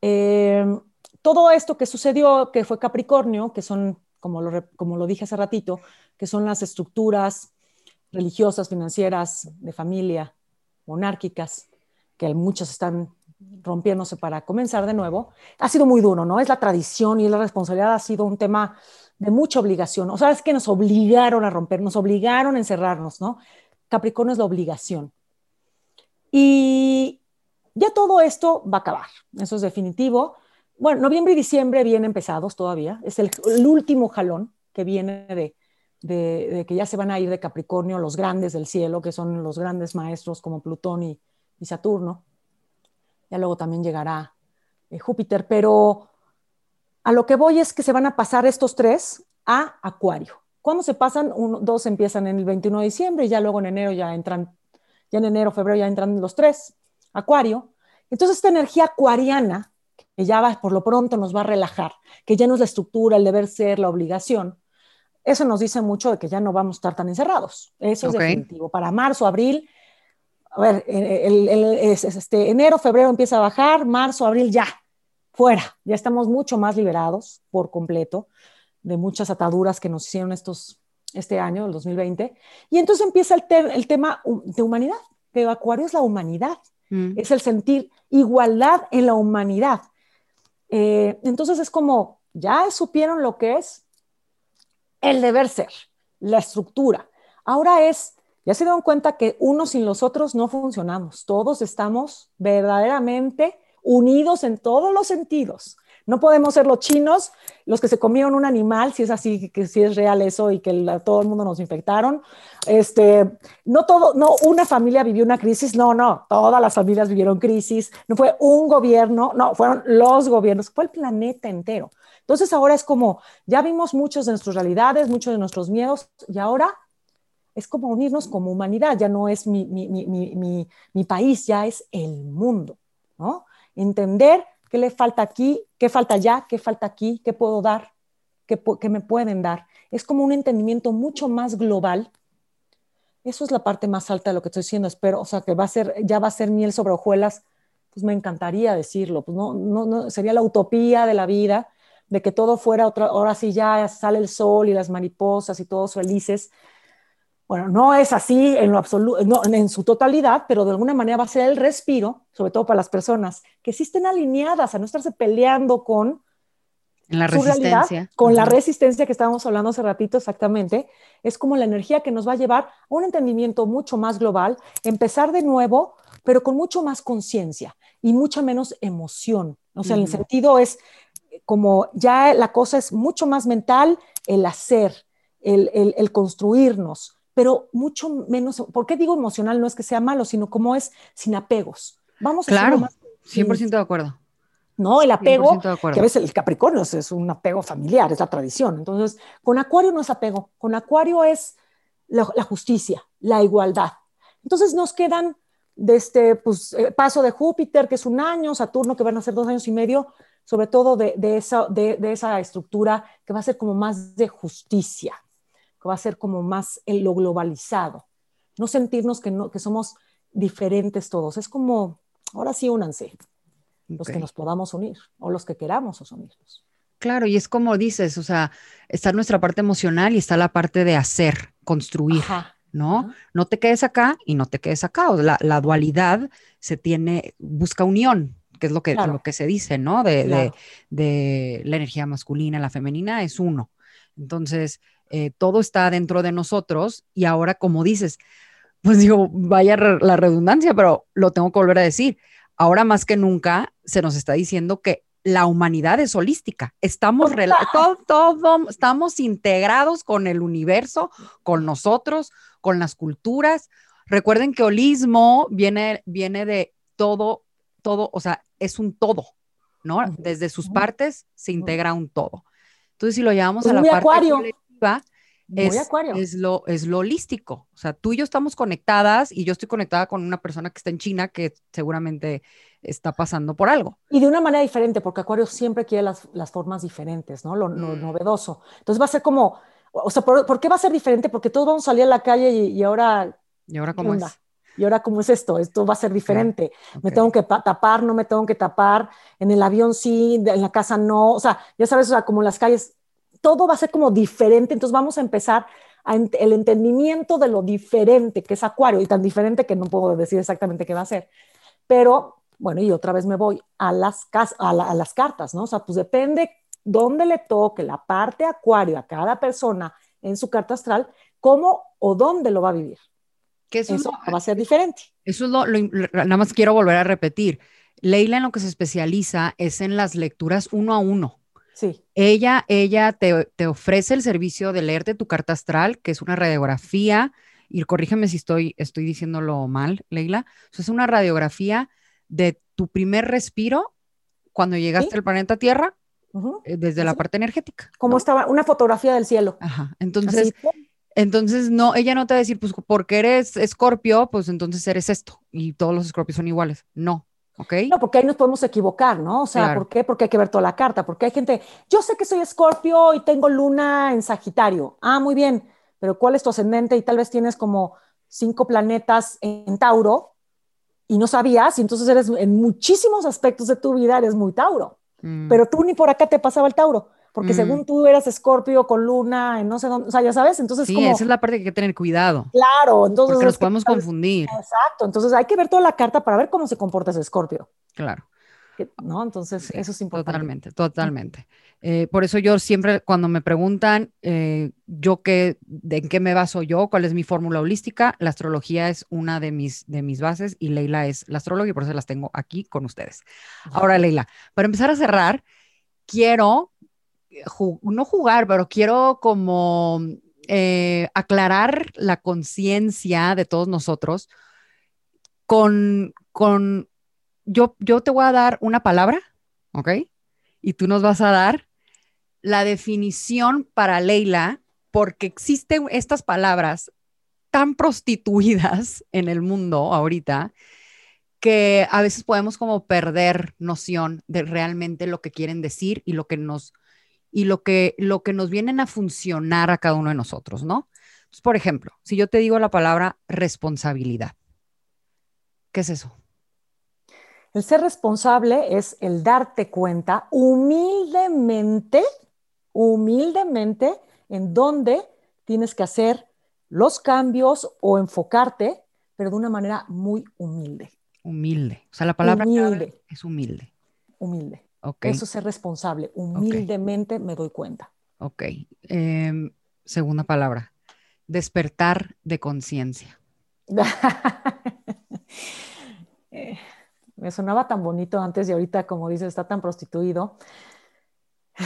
Speaker 2: Em, todo esto que sucedió, que fue Capricornio, que son, como lo, como lo dije hace ratito, que son las estructuras religiosas, financieras, de familia, monárquicas, que muchas están rompiéndose para comenzar de nuevo, ha sido muy duro, ¿no? Es la tradición y la responsabilidad ha sido un tema de mucha obligación. O sea, es que nos obligaron a romper, nos obligaron a encerrarnos, ¿no? Capricornio es la obligación. Y ya todo esto va a acabar, eso es definitivo. Bueno, noviembre y diciembre vienen pesados todavía, es el, último jalón que viene de, que ya se van a ir de Capricornio los grandes del cielo, que son los grandes maestros como Plutón y, Saturno. Ya luego también llegará eh, Júpiter, pero a lo que voy es que se van a pasar estos tres a Acuario. ¿Cuándo se pasan? dos empiezan en el 21 de diciembre y ya luego en enero ya entran, ya en enero, febrero ya entran los tres, Acuario. Entonces esta energía acuariana, que ya va, por lo pronto nos va a relajar, que ya no es la estructura, el deber ser, la obligación, eso nos dice mucho de que ya no vamos a estar tan encerrados. Eso es definitivo. Para marzo, abril, a ver, este, enero, febrero empieza a bajar, marzo, abril ya, fuera, ya estamos mucho más liberados por completo de muchas ataduras que nos hicieron estos, este año, el 2020. Y entonces empieza el, el tema de humanidad, que Acuario es la humanidad, mm. es el sentir igualdad en la humanidad. Eh, entonces es como, ya supieron lo que es el deber ser, la estructura. Ahora es, ya se dieron cuenta que unos sin los otros no funcionamos, todos estamos verdaderamente unidos en todos los sentidos. No podemos ser los chinos, los que se comieron un animal, si es así, que si es real eso y que todo el mundo nos infectaron. Este, no todo, no una familia vivió una crisis, no, no, todas las familias vivieron crisis. No fue un gobierno, no, fueron los gobiernos, fue el planeta entero. Entonces ahora es como, ya vimos muchos de nuestras realidades, muchos de nuestros miedos y ahora es como unirnos como humanidad, ya no es mi, mi, mi, mi país, ya es el mundo, ¿no? entender qué le falta aquí, qué falta allá, qué falta aquí, qué puedo dar, qué, me pueden dar. Es como un entendimiento mucho más global. Eso es la parte más alta de lo que estoy diciendo. Espero, o sea, que va a ser, ya va a ser miel sobre hojuelas. Pues me encantaría decirlo. Pues no, no, no, sería la utopía de la vida, de que todo fuera otra, ahora sí ya sale el sol y las mariposas y todos felices bueno, no es así en lo absoluto, no, en su totalidad, pero de alguna manera va a ser el respiro, sobre todo para las personas que sí estén alineadas a no estarse peleando con
Speaker 1: la resistencia.
Speaker 2: con la resistencia que estábamos hablando hace ratito exactamente, es como la energía que nos va a llevar a un entendimiento mucho más global, empezar de nuevo, pero con mucho más conciencia y mucha menos emoción. O sea, en el sentido es como ya la cosa es mucho más mental, el hacer, el, el construirnos, pero mucho menos, ¿por qué digo emocional? No es que sea malo, sino como es sin apegos.
Speaker 1: Vamos a Claro, más, 100% de acuerdo.
Speaker 2: No, el apego, que a veces el Capricornio es un apego familiar, es la tradición. Entonces, con Acuario no es apego, con Acuario es la, justicia, la igualdad. Entonces nos quedan de este pues, eh, paso de Júpiter, que es un año, Saturno, que van a ser dos años y medio, sobre todo de, esa, de, esa estructura que va a ser como más de justicia, va a ser como más en lo globalizado. No sentirnos que, no, que somos diferentes todos. Es como, ahora sí únanse. los que nos podamos unir o los que queramos unirnos.
Speaker 1: Claro, y es como dices, o sea, está nuestra parte emocional y está la parte de hacer, construir, ¿no? No te quedes acá y no te quedes acá. la, la, dualidad se tiene, busca unión, que es lo que, lo que se dice, ¿no? De, de, la energía masculina, la femenina es uno. Entonces, eh, todo está dentro de nosotros y ahora, como dices, pues digo, vaya la redundancia, pero lo tengo que volver a decir. Ahora más que nunca se nos está diciendo que la humanidad es holística. Estamos, todo, estamos integrados con el universo, con nosotros, con las culturas. Recuerden que holismo viene, viene de todo, todo, o sea, es un todo, ¿no? Desde sus partes se integra un todo. Entonces, si lo llevamos a la parte colectiva, es, lo, es lo holístico. O sea, tú y yo estamos conectadas y yo estoy conectada con una persona que está en China que seguramente está pasando por algo.
Speaker 2: Y de una manera diferente, porque Acuario siempre quiere las, las formas diferentes, ¿no? Lo, mm. novedoso. Entonces va a ser como, o sea, ¿por, qué va a ser diferente? Porque todos vamos a salir a la calle y, ahora...
Speaker 1: ¿Y ahora cómo es?
Speaker 2: ¿Y ahora cómo es esto? Esto va a ser diferente. Me tengo que tapar, no me tengo que tapar. En el avión sí, en la casa no. O sea, ya sabes, o sea, como las calles todo va a ser como diferente, entonces vamos a empezar el entendimiento de lo diferente que es Acuario y tan diferente que no puedo decir exactamente qué va a ser. Pero bueno, y otra vez me voy a las, a, las cartas, ¿no? O sea, pues depende dónde le toque la parte Acuario a cada persona en su carta astral, cómo o dónde lo va a vivir. Que eso, va a ser diferente.
Speaker 1: Eso es lo, nada más quiero volver a repetir. Leila en lo que se especializa es en las lecturas uno a uno.
Speaker 2: Sí.
Speaker 1: Ella, ella te, ofrece el servicio de leerte tu carta astral, que es una radiografía, y corrígeme si estoy, estoy diciéndolo mal, Leila. es una radiografía de tu primer respiro cuando llegaste al planeta Tierra, eh, desde la parte energética.
Speaker 2: Como estaba, una fotografía del cielo.
Speaker 1: Ajá. Entonces, entonces no, ella no te va a decir, pues porque eres escorpio, pues entonces eres esto, y todos los escorpios son iguales. No,
Speaker 2: no, porque ahí nos podemos equivocar, ¿no? O sea, ¿por qué? Porque hay que ver toda la carta, porque hay gente, yo sé que soy escorpio y tengo luna en Sagitario. Ah, muy bien, pero ¿cuál es tu ascendente? Y tal vez tienes como cinco planetas en Tauro y no sabías, y entonces eres en muchísimos aspectos de tu vida eres muy Tauro. Mm. Pero tú ni por acá te pasaba el Tauro porque mm. según tú eras escorpio con luna, en no sé dónde, o sea, ya sabes, entonces
Speaker 1: Sí, esa es la parte que hay que tener cuidado.
Speaker 2: Claro, entonces...
Speaker 1: Porque nos podemos confundir.
Speaker 2: Exacto, entonces hay que ver toda la carta para ver cómo se comporta ese escorpio.
Speaker 1: Claro.
Speaker 2: ¿No? Entonces, eso es importante.
Speaker 1: Totalmente, totalmente. Eh, por eso yo siempre, cuando me preguntan eh, yo qué, de en qué me baso yo, cuál es mi fórmula holística, la astrología es una de mis, de mis bases y Leila es la astróloga y por eso las tengo aquí con ustedes. Ahora, Leila, para empezar a cerrar, quiero no jugar, pero quiero como eh, aclarar la conciencia de todos nosotros con, con yo, yo te voy a dar una palabra, ¿ok? Y tú nos vas a dar la definición para Leila, porque existen estas palabras tan prostituidas en el mundo ahorita que a veces podemos como perder noción de realmente lo que quieren decir y lo que nos y lo que, lo que nos vienen a funcionar a cada uno de nosotros, ¿no? por ejemplo, si yo te digo la palabra responsabilidad, ¿qué es eso?
Speaker 2: El ser responsable es el darte cuenta humildemente, humildemente, en dónde tienes que hacer los cambios o enfocarte, pero de una manera muy humilde.
Speaker 1: Humilde. O sea, la palabra humilde. es humilde.
Speaker 2: Humilde. Eso es ser responsable. Humildemente me doy cuenta.
Speaker 1: Ok. Em, segunda palabra. Despertar de conciencia.
Speaker 2: Eh, me sonaba tan bonito antes y ahorita, como dices, está tan prostituido.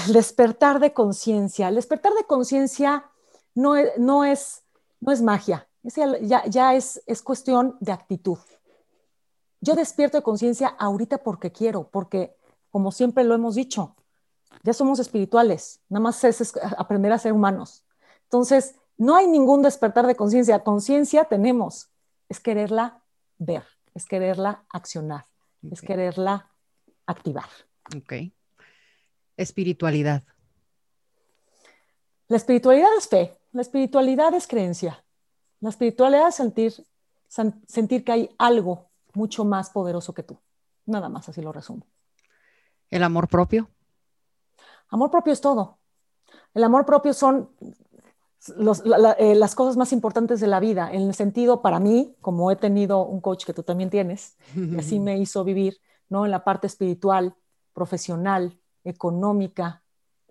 Speaker 2: El despertar de conciencia. El despertar de conciencia no, es, no, es, no es magia. ya, ya es, es cuestión de actitud. Yo despierto de conciencia ahorita porque quiero, porque como siempre lo hemos dicho, ya somos espirituales, nada más es, aprender a ser humanos. Entonces, no hay ningún despertar de conciencia. Conciencia tenemos, es quererla ver, es quererla accionar, es quererla activar.
Speaker 1: Ok. Espiritualidad.
Speaker 2: La espiritualidad es fe, la espiritualidad es creencia, la espiritualidad es sentir, sentir que hay algo mucho más poderoso que tú. Nada más, así lo resumo.
Speaker 1: ¿El amor propio?
Speaker 2: Amor propio es todo. El amor propio son eh, las cosas más importantes de la vida, en el sentido, para mí, como he tenido un coach que tú también tienes, y así me hizo vivir, ¿no? En la parte espiritual, profesional, económica,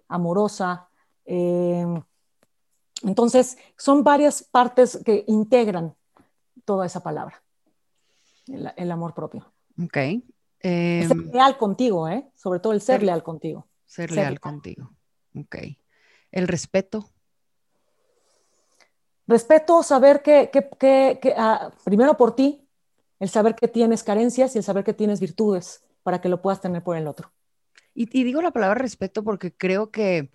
Speaker 2: amorosa. Em, entonces, son varias partes que integran toda esa palabra, el, amor propio.
Speaker 1: Ok.
Speaker 2: Ser em, leal contigo, ¿eh? Sobre todo el ser, leal contigo.
Speaker 1: Ser, leal, contigo. Ok. El respeto.
Speaker 2: Respeto, saber que, ah, primero por ti, el saber que tienes carencias y el saber que tienes virtudes para que lo puedas tener por el otro.
Speaker 1: Y, digo la palabra respeto porque creo que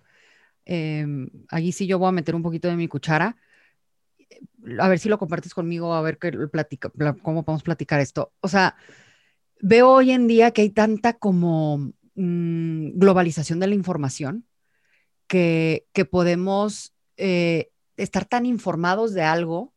Speaker 1: eh, allí sí yo voy a meter un poquito de mi cuchara. A ver si lo compartes conmigo, a ver qué platica, cómo podemos platicar esto. O sea, veo hoy en día que hay tanta como mm, globalización de la información que, que podemos eh, estar tan informados de algo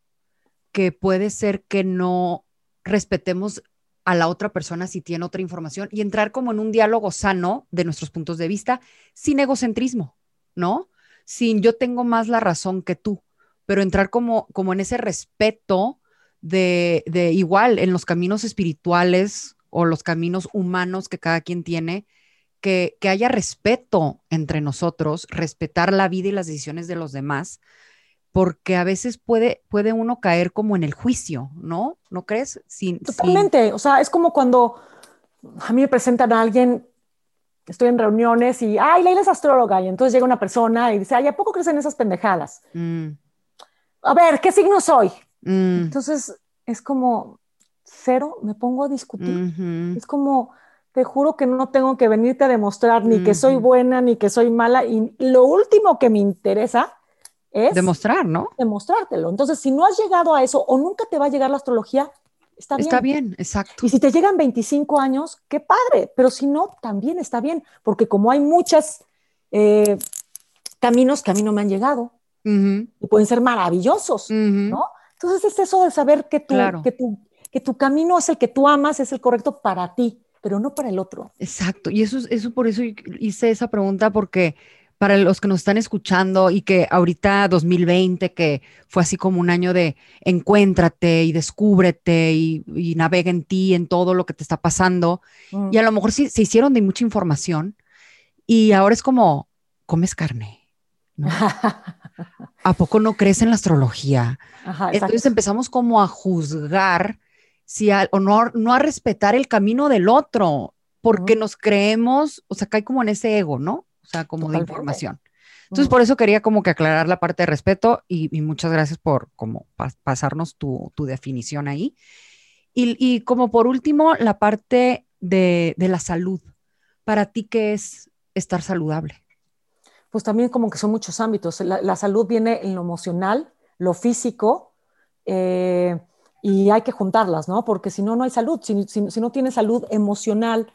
Speaker 1: que puede ser que no respetemos a la otra persona si tiene otra información y entrar como en un diálogo sano de nuestros puntos de vista sin egocentrismo, ¿no? Sin yo tengo más la razón que tú, pero entrar como, como en ese respeto de, de igual en los caminos espirituales o los caminos humanos que cada quien tiene, que, que haya respeto entre nosotros, respetar la vida y las decisiones de los demás, porque a veces puede, puede uno caer como en el juicio, ¿no? ¿No crees?
Speaker 2: Sin, Totalmente, o sea, es como cuando a mí me presentan a alguien, estoy en reuniones y, ay, Leila es astróloga, y entonces llega una persona y dice, ay, ¿a poco crees en esas pendejadas? Mm. A ver, ¿qué signo soy? Mm. Entonces es como, cero, me pongo a discutir. Es como, te juro que no tengo que venirte a demostrar ni que soy buena ni que soy mala, y lo último que me interesa es
Speaker 1: demostrar, ¿no?
Speaker 2: Demostrártelo. Entonces, si no has llegado a eso o nunca te va a llegar la astrología, está bien.
Speaker 1: Está bien, exacto.
Speaker 2: Y si te llegan 25 años, qué padre, pero si no, también está bien, porque como hay muchos eh, caminos que a mí no me han llegado y pueden ser maravillosos, ¿no? Entonces es eso de saber que tu, que, tu, que tu camino es el que tú amas, es el correcto para ti, pero no para el otro.
Speaker 1: Exacto, y eso, eso por eso hice esa pregunta, porque para los que nos están escuchando y que ahorita 2020, que fue así como un año de encuéntrate y descúbrete y, y navega en ti, en todo lo que te está pasando. Mm. Y a lo mejor sí, se hicieron de mucha información y ahora es como, comes carne. ¿A poco no crees en la astrología? Entonces empezamos como a juzgar si o no, no a respetar el camino del otro, porque nos creemos, o sea, cae como en ese ego, ¿no? o sea, como de información. Entonces, por eso quería como que aclarar la parte de respeto y, muchas gracias por como pasarnos tu, definición ahí. Y, como por último, la parte de, la salud. Para ti, ¿qué es estar saludable?
Speaker 2: Pues también como que son muchos ámbitos. La, salud viene en lo emocional, lo físico, eh, y hay que juntarlas, ¿no? Porque si no, no hay salud. Si, si no tienes salud emocional,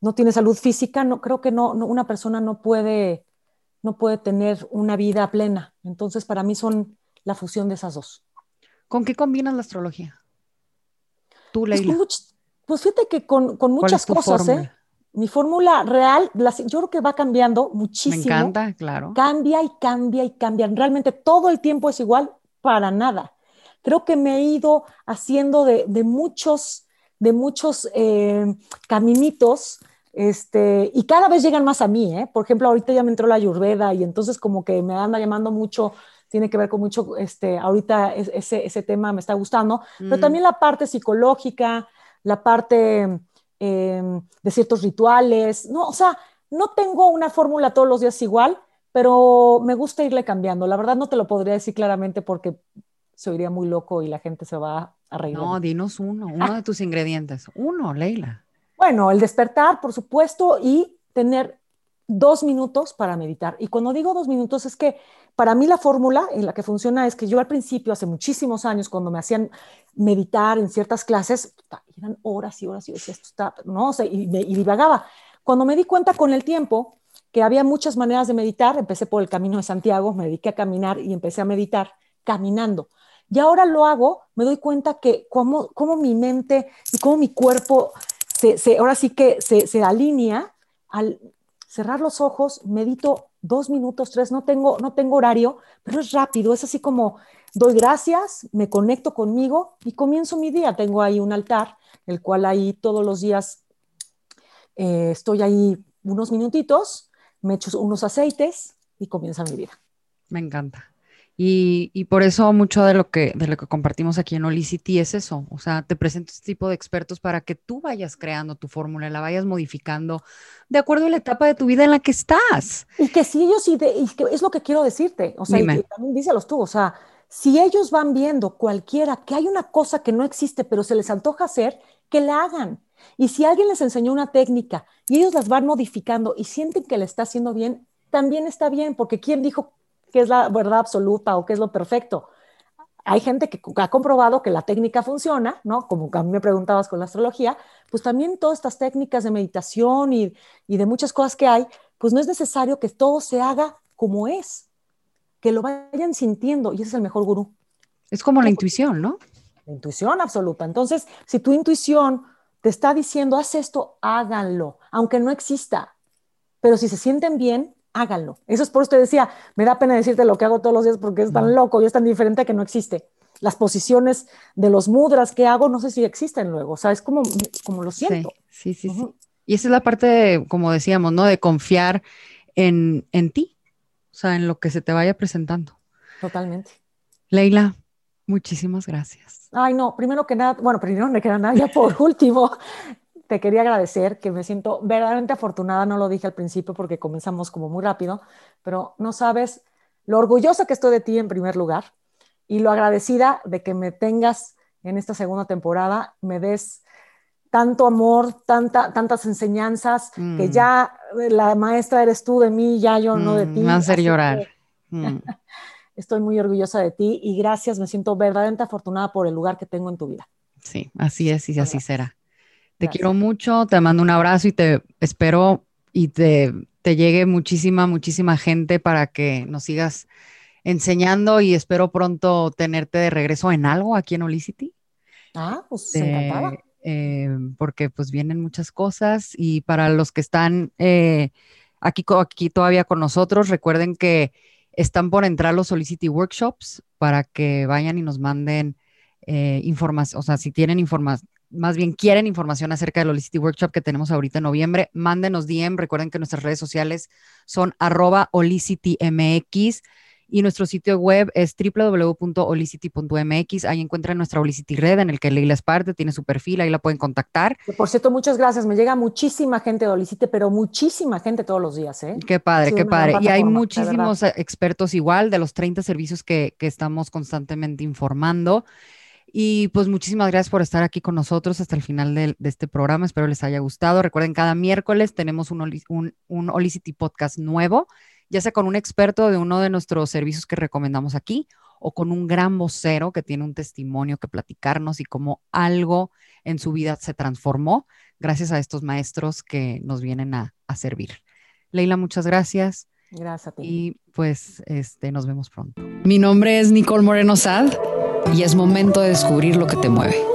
Speaker 2: no tiene salud física, no, creo que no, una persona no puede, no puede tener una vida plena. Entonces, para mí son la fusión de esas dos.
Speaker 1: ¿Con qué combinas la astrología? Tú, pues Leila.
Speaker 2: Pues, fíjate que con, muchas cosas, ¿eh? Mi fórmula real, yo creo que va cambiando muchísimo.
Speaker 1: Me encanta, claro.
Speaker 2: Cambia y cambia y cambia. Realmente todo el tiempo es igual para nada. Creo que me he ido haciendo de, muchos, de muchos eh, caminitos este, y cada vez llegan más a mí, ¿eh? Por ejemplo, ahorita ya me entró la ayurveda y entonces como que me anda llamando mucho, tiene que ver con mucho, este, ahorita ese, ese tema me está gustando, pero mm. también la parte psicológica, la parte em, de ciertos rituales, ¿no? O sea, no tengo una fórmula todos los días igual, pero me gusta irle cambiando. La verdad no te lo podría decir claramente porque se oiría muy loco y la gente se va a reír.
Speaker 1: No, dinos uno, uno de tus ingredientes. Uno, Leila.
Speaker 2: Bueno, el despertar, por supuesto, y tener dos minutos para meditar. Y cuando digo dos minutos es que para mí la fórmula en la que funciona es que yo al principio, hace muchísimos años, cuando me hacían meditar en ciertas clases, eran horas y horas y horas, esto está, no sé, y, y divagaba. Cuando me di cuenta con el tiempo que había muchas maneras de meditar, empecé por el camino de Santiago, me dediqué a caminar y empecé a meditar caminando. Y ahora lo hago, me doy cuenta que cómo, cómo mi mente y cómo mi cuerpo se, ahora sí que se, alinea al cerrar los ojos, medito dos minutos, tres, no tengo, no tengo horario, pero es rápido, es así como doy gracias, me conecto conmigo y comienzo mi día. Tengo ahí un altar, el cual ahí todos los días eh, estoy ahí unos minutitos, me echo unos aceites y comienza mi vida.
Speaker 1: Me encanta. Y, por eso mucho de lo, que, de lo que compartimos aquí en Olicity es eso, o sea, te presento este tipo de expertos para que tú vayas creando tu fórmula, la vayas modificando de acuerdo a la etapa de tu vida en la que estás.
Speaker 2: Y que si ellos, y, que es lo que quiero decirte, o sea, y también díselos tú, o sea, si ellos van viendo cualquiera que hay una cosa que no existe, pero se les antoja hacer, que la hagan. Y si alguien les enseñó una técnica y ellos las van modificando y sienten que le está haciendo bien, también está bien, porque ¿quién dijo qué es la verdad absoluta o qué es lo perfecto. Hay gente que ha comprobado que la técnica funciona, ¿no? Como a mí me preguntabas con la astrología, pues también todas estas técnicas de meditación y, y de muchas cosas que hay, pues no es necesario que todo se haga como es, que lo vayan sintiendo y ese es el mejor gurú.
Speaker 1: Es como la intuición, ¿no?
Speaker 2: La intuición absoluta. Entonces, si tu intuición te está diciendo, haz esto, háganlo, aunque no exista. Pero si se sienten bien, háganlo. Eso es por usted decía, me da pena decirte lo que hago todos los días porque es tan loco y es tan diferente que no existe. Las posiciones de los mudras que hago, no sé si existen luego, o sea, es como, como lo siento.
Speaker 1: Sí, sí, sí. Y esa es la parte, como decíamos, ¿no? De confiar en, en ti, o sea, en lo que se te vaya presentando.
Speaker 2: Totalmente.
Speaker 1: Leila, muchísimas gracias.
Speaker 2: Ay, no, primero que nada, bueno, primero no me queda nada, ya por último, te quería agradecer, que me siento verdaderamente afortunada, no lo dije al principio porque comenzamos como muy rápido, pero no sabes lo orgullosa que estoy de ti en primer lugar y lo agradecida de que me tengas en esta segunda temporada, me des tanto amor, tanta, tantas enseñanzas, que mm. ya la maestra eres tú de mí, ya yo no de mm, ti.
Speaker 1: Me hacer llorar. Mm.
Speaker 2: Estoy muy orgullosa de ti y gracias, me siento verdaderamente afortunada por el lugar que tengo en tu vida.
Speaker 1: Sí, así es y así será. Te quiero mucho, te mando un abrazo y te espero y te, te llegue muchísima, muchísima gente para que nos sigas enseñando y espero pronto tenerte de regreso en algo aquí en Olicity.
Speaker 2: Ah, pues encantada.
Speaker 1: Eh, porque pues vienen muchas cosas y para los que están eh, aquí, aquí todavía con nosotros, recuerden que están por entrar los Solicity Workshops para que vayan y nos manden eh, información, o sea, si tienen información, más bien quieren información acerca del Holicity Workshop que tenemos ahorita en noviembre, mándenos DM. Recuerden que nuestras redes sociales son arroba holicitymx y nuestro sitio web es www.holicity.mx. Ahí encuentran nuestra Holicity Red en el que Leila es parte, tiene su perfil, ahí la pueden contactar.
Speaker 2: Por cierto, muchas gracias. Me llega muchísima gente de Holicity, pero muchísima gente todos los días. ¿eh?
Speaker 1: Qué padre, qué padre. Y hay muchísimos expertos igual de los 30 servicios que, que estamos constantemente informando. Y pues muchísimas gracias por estar aquí con nosotros hasta el final de, este programa. Espero les haya gustado. Recuerden, cada miércoles tenemos un, un, un Olicity Podcast nuevo, ya sea con un experto de uno de nuestros servicios que recomendamos aquí o con un gran vocero que tiene un testimonio que platicarnos y cómo algo en su vida se transformó gracias a estos maestros que nos vienen a, a servir. Leila, muchas gracias.
Speaker 2: Gracias a ti.
Speaker 1: Y pues este, nos vemos pronto. Mi nombre es Nicole Moreno Sad y es momento de descubrir lo que te mueve.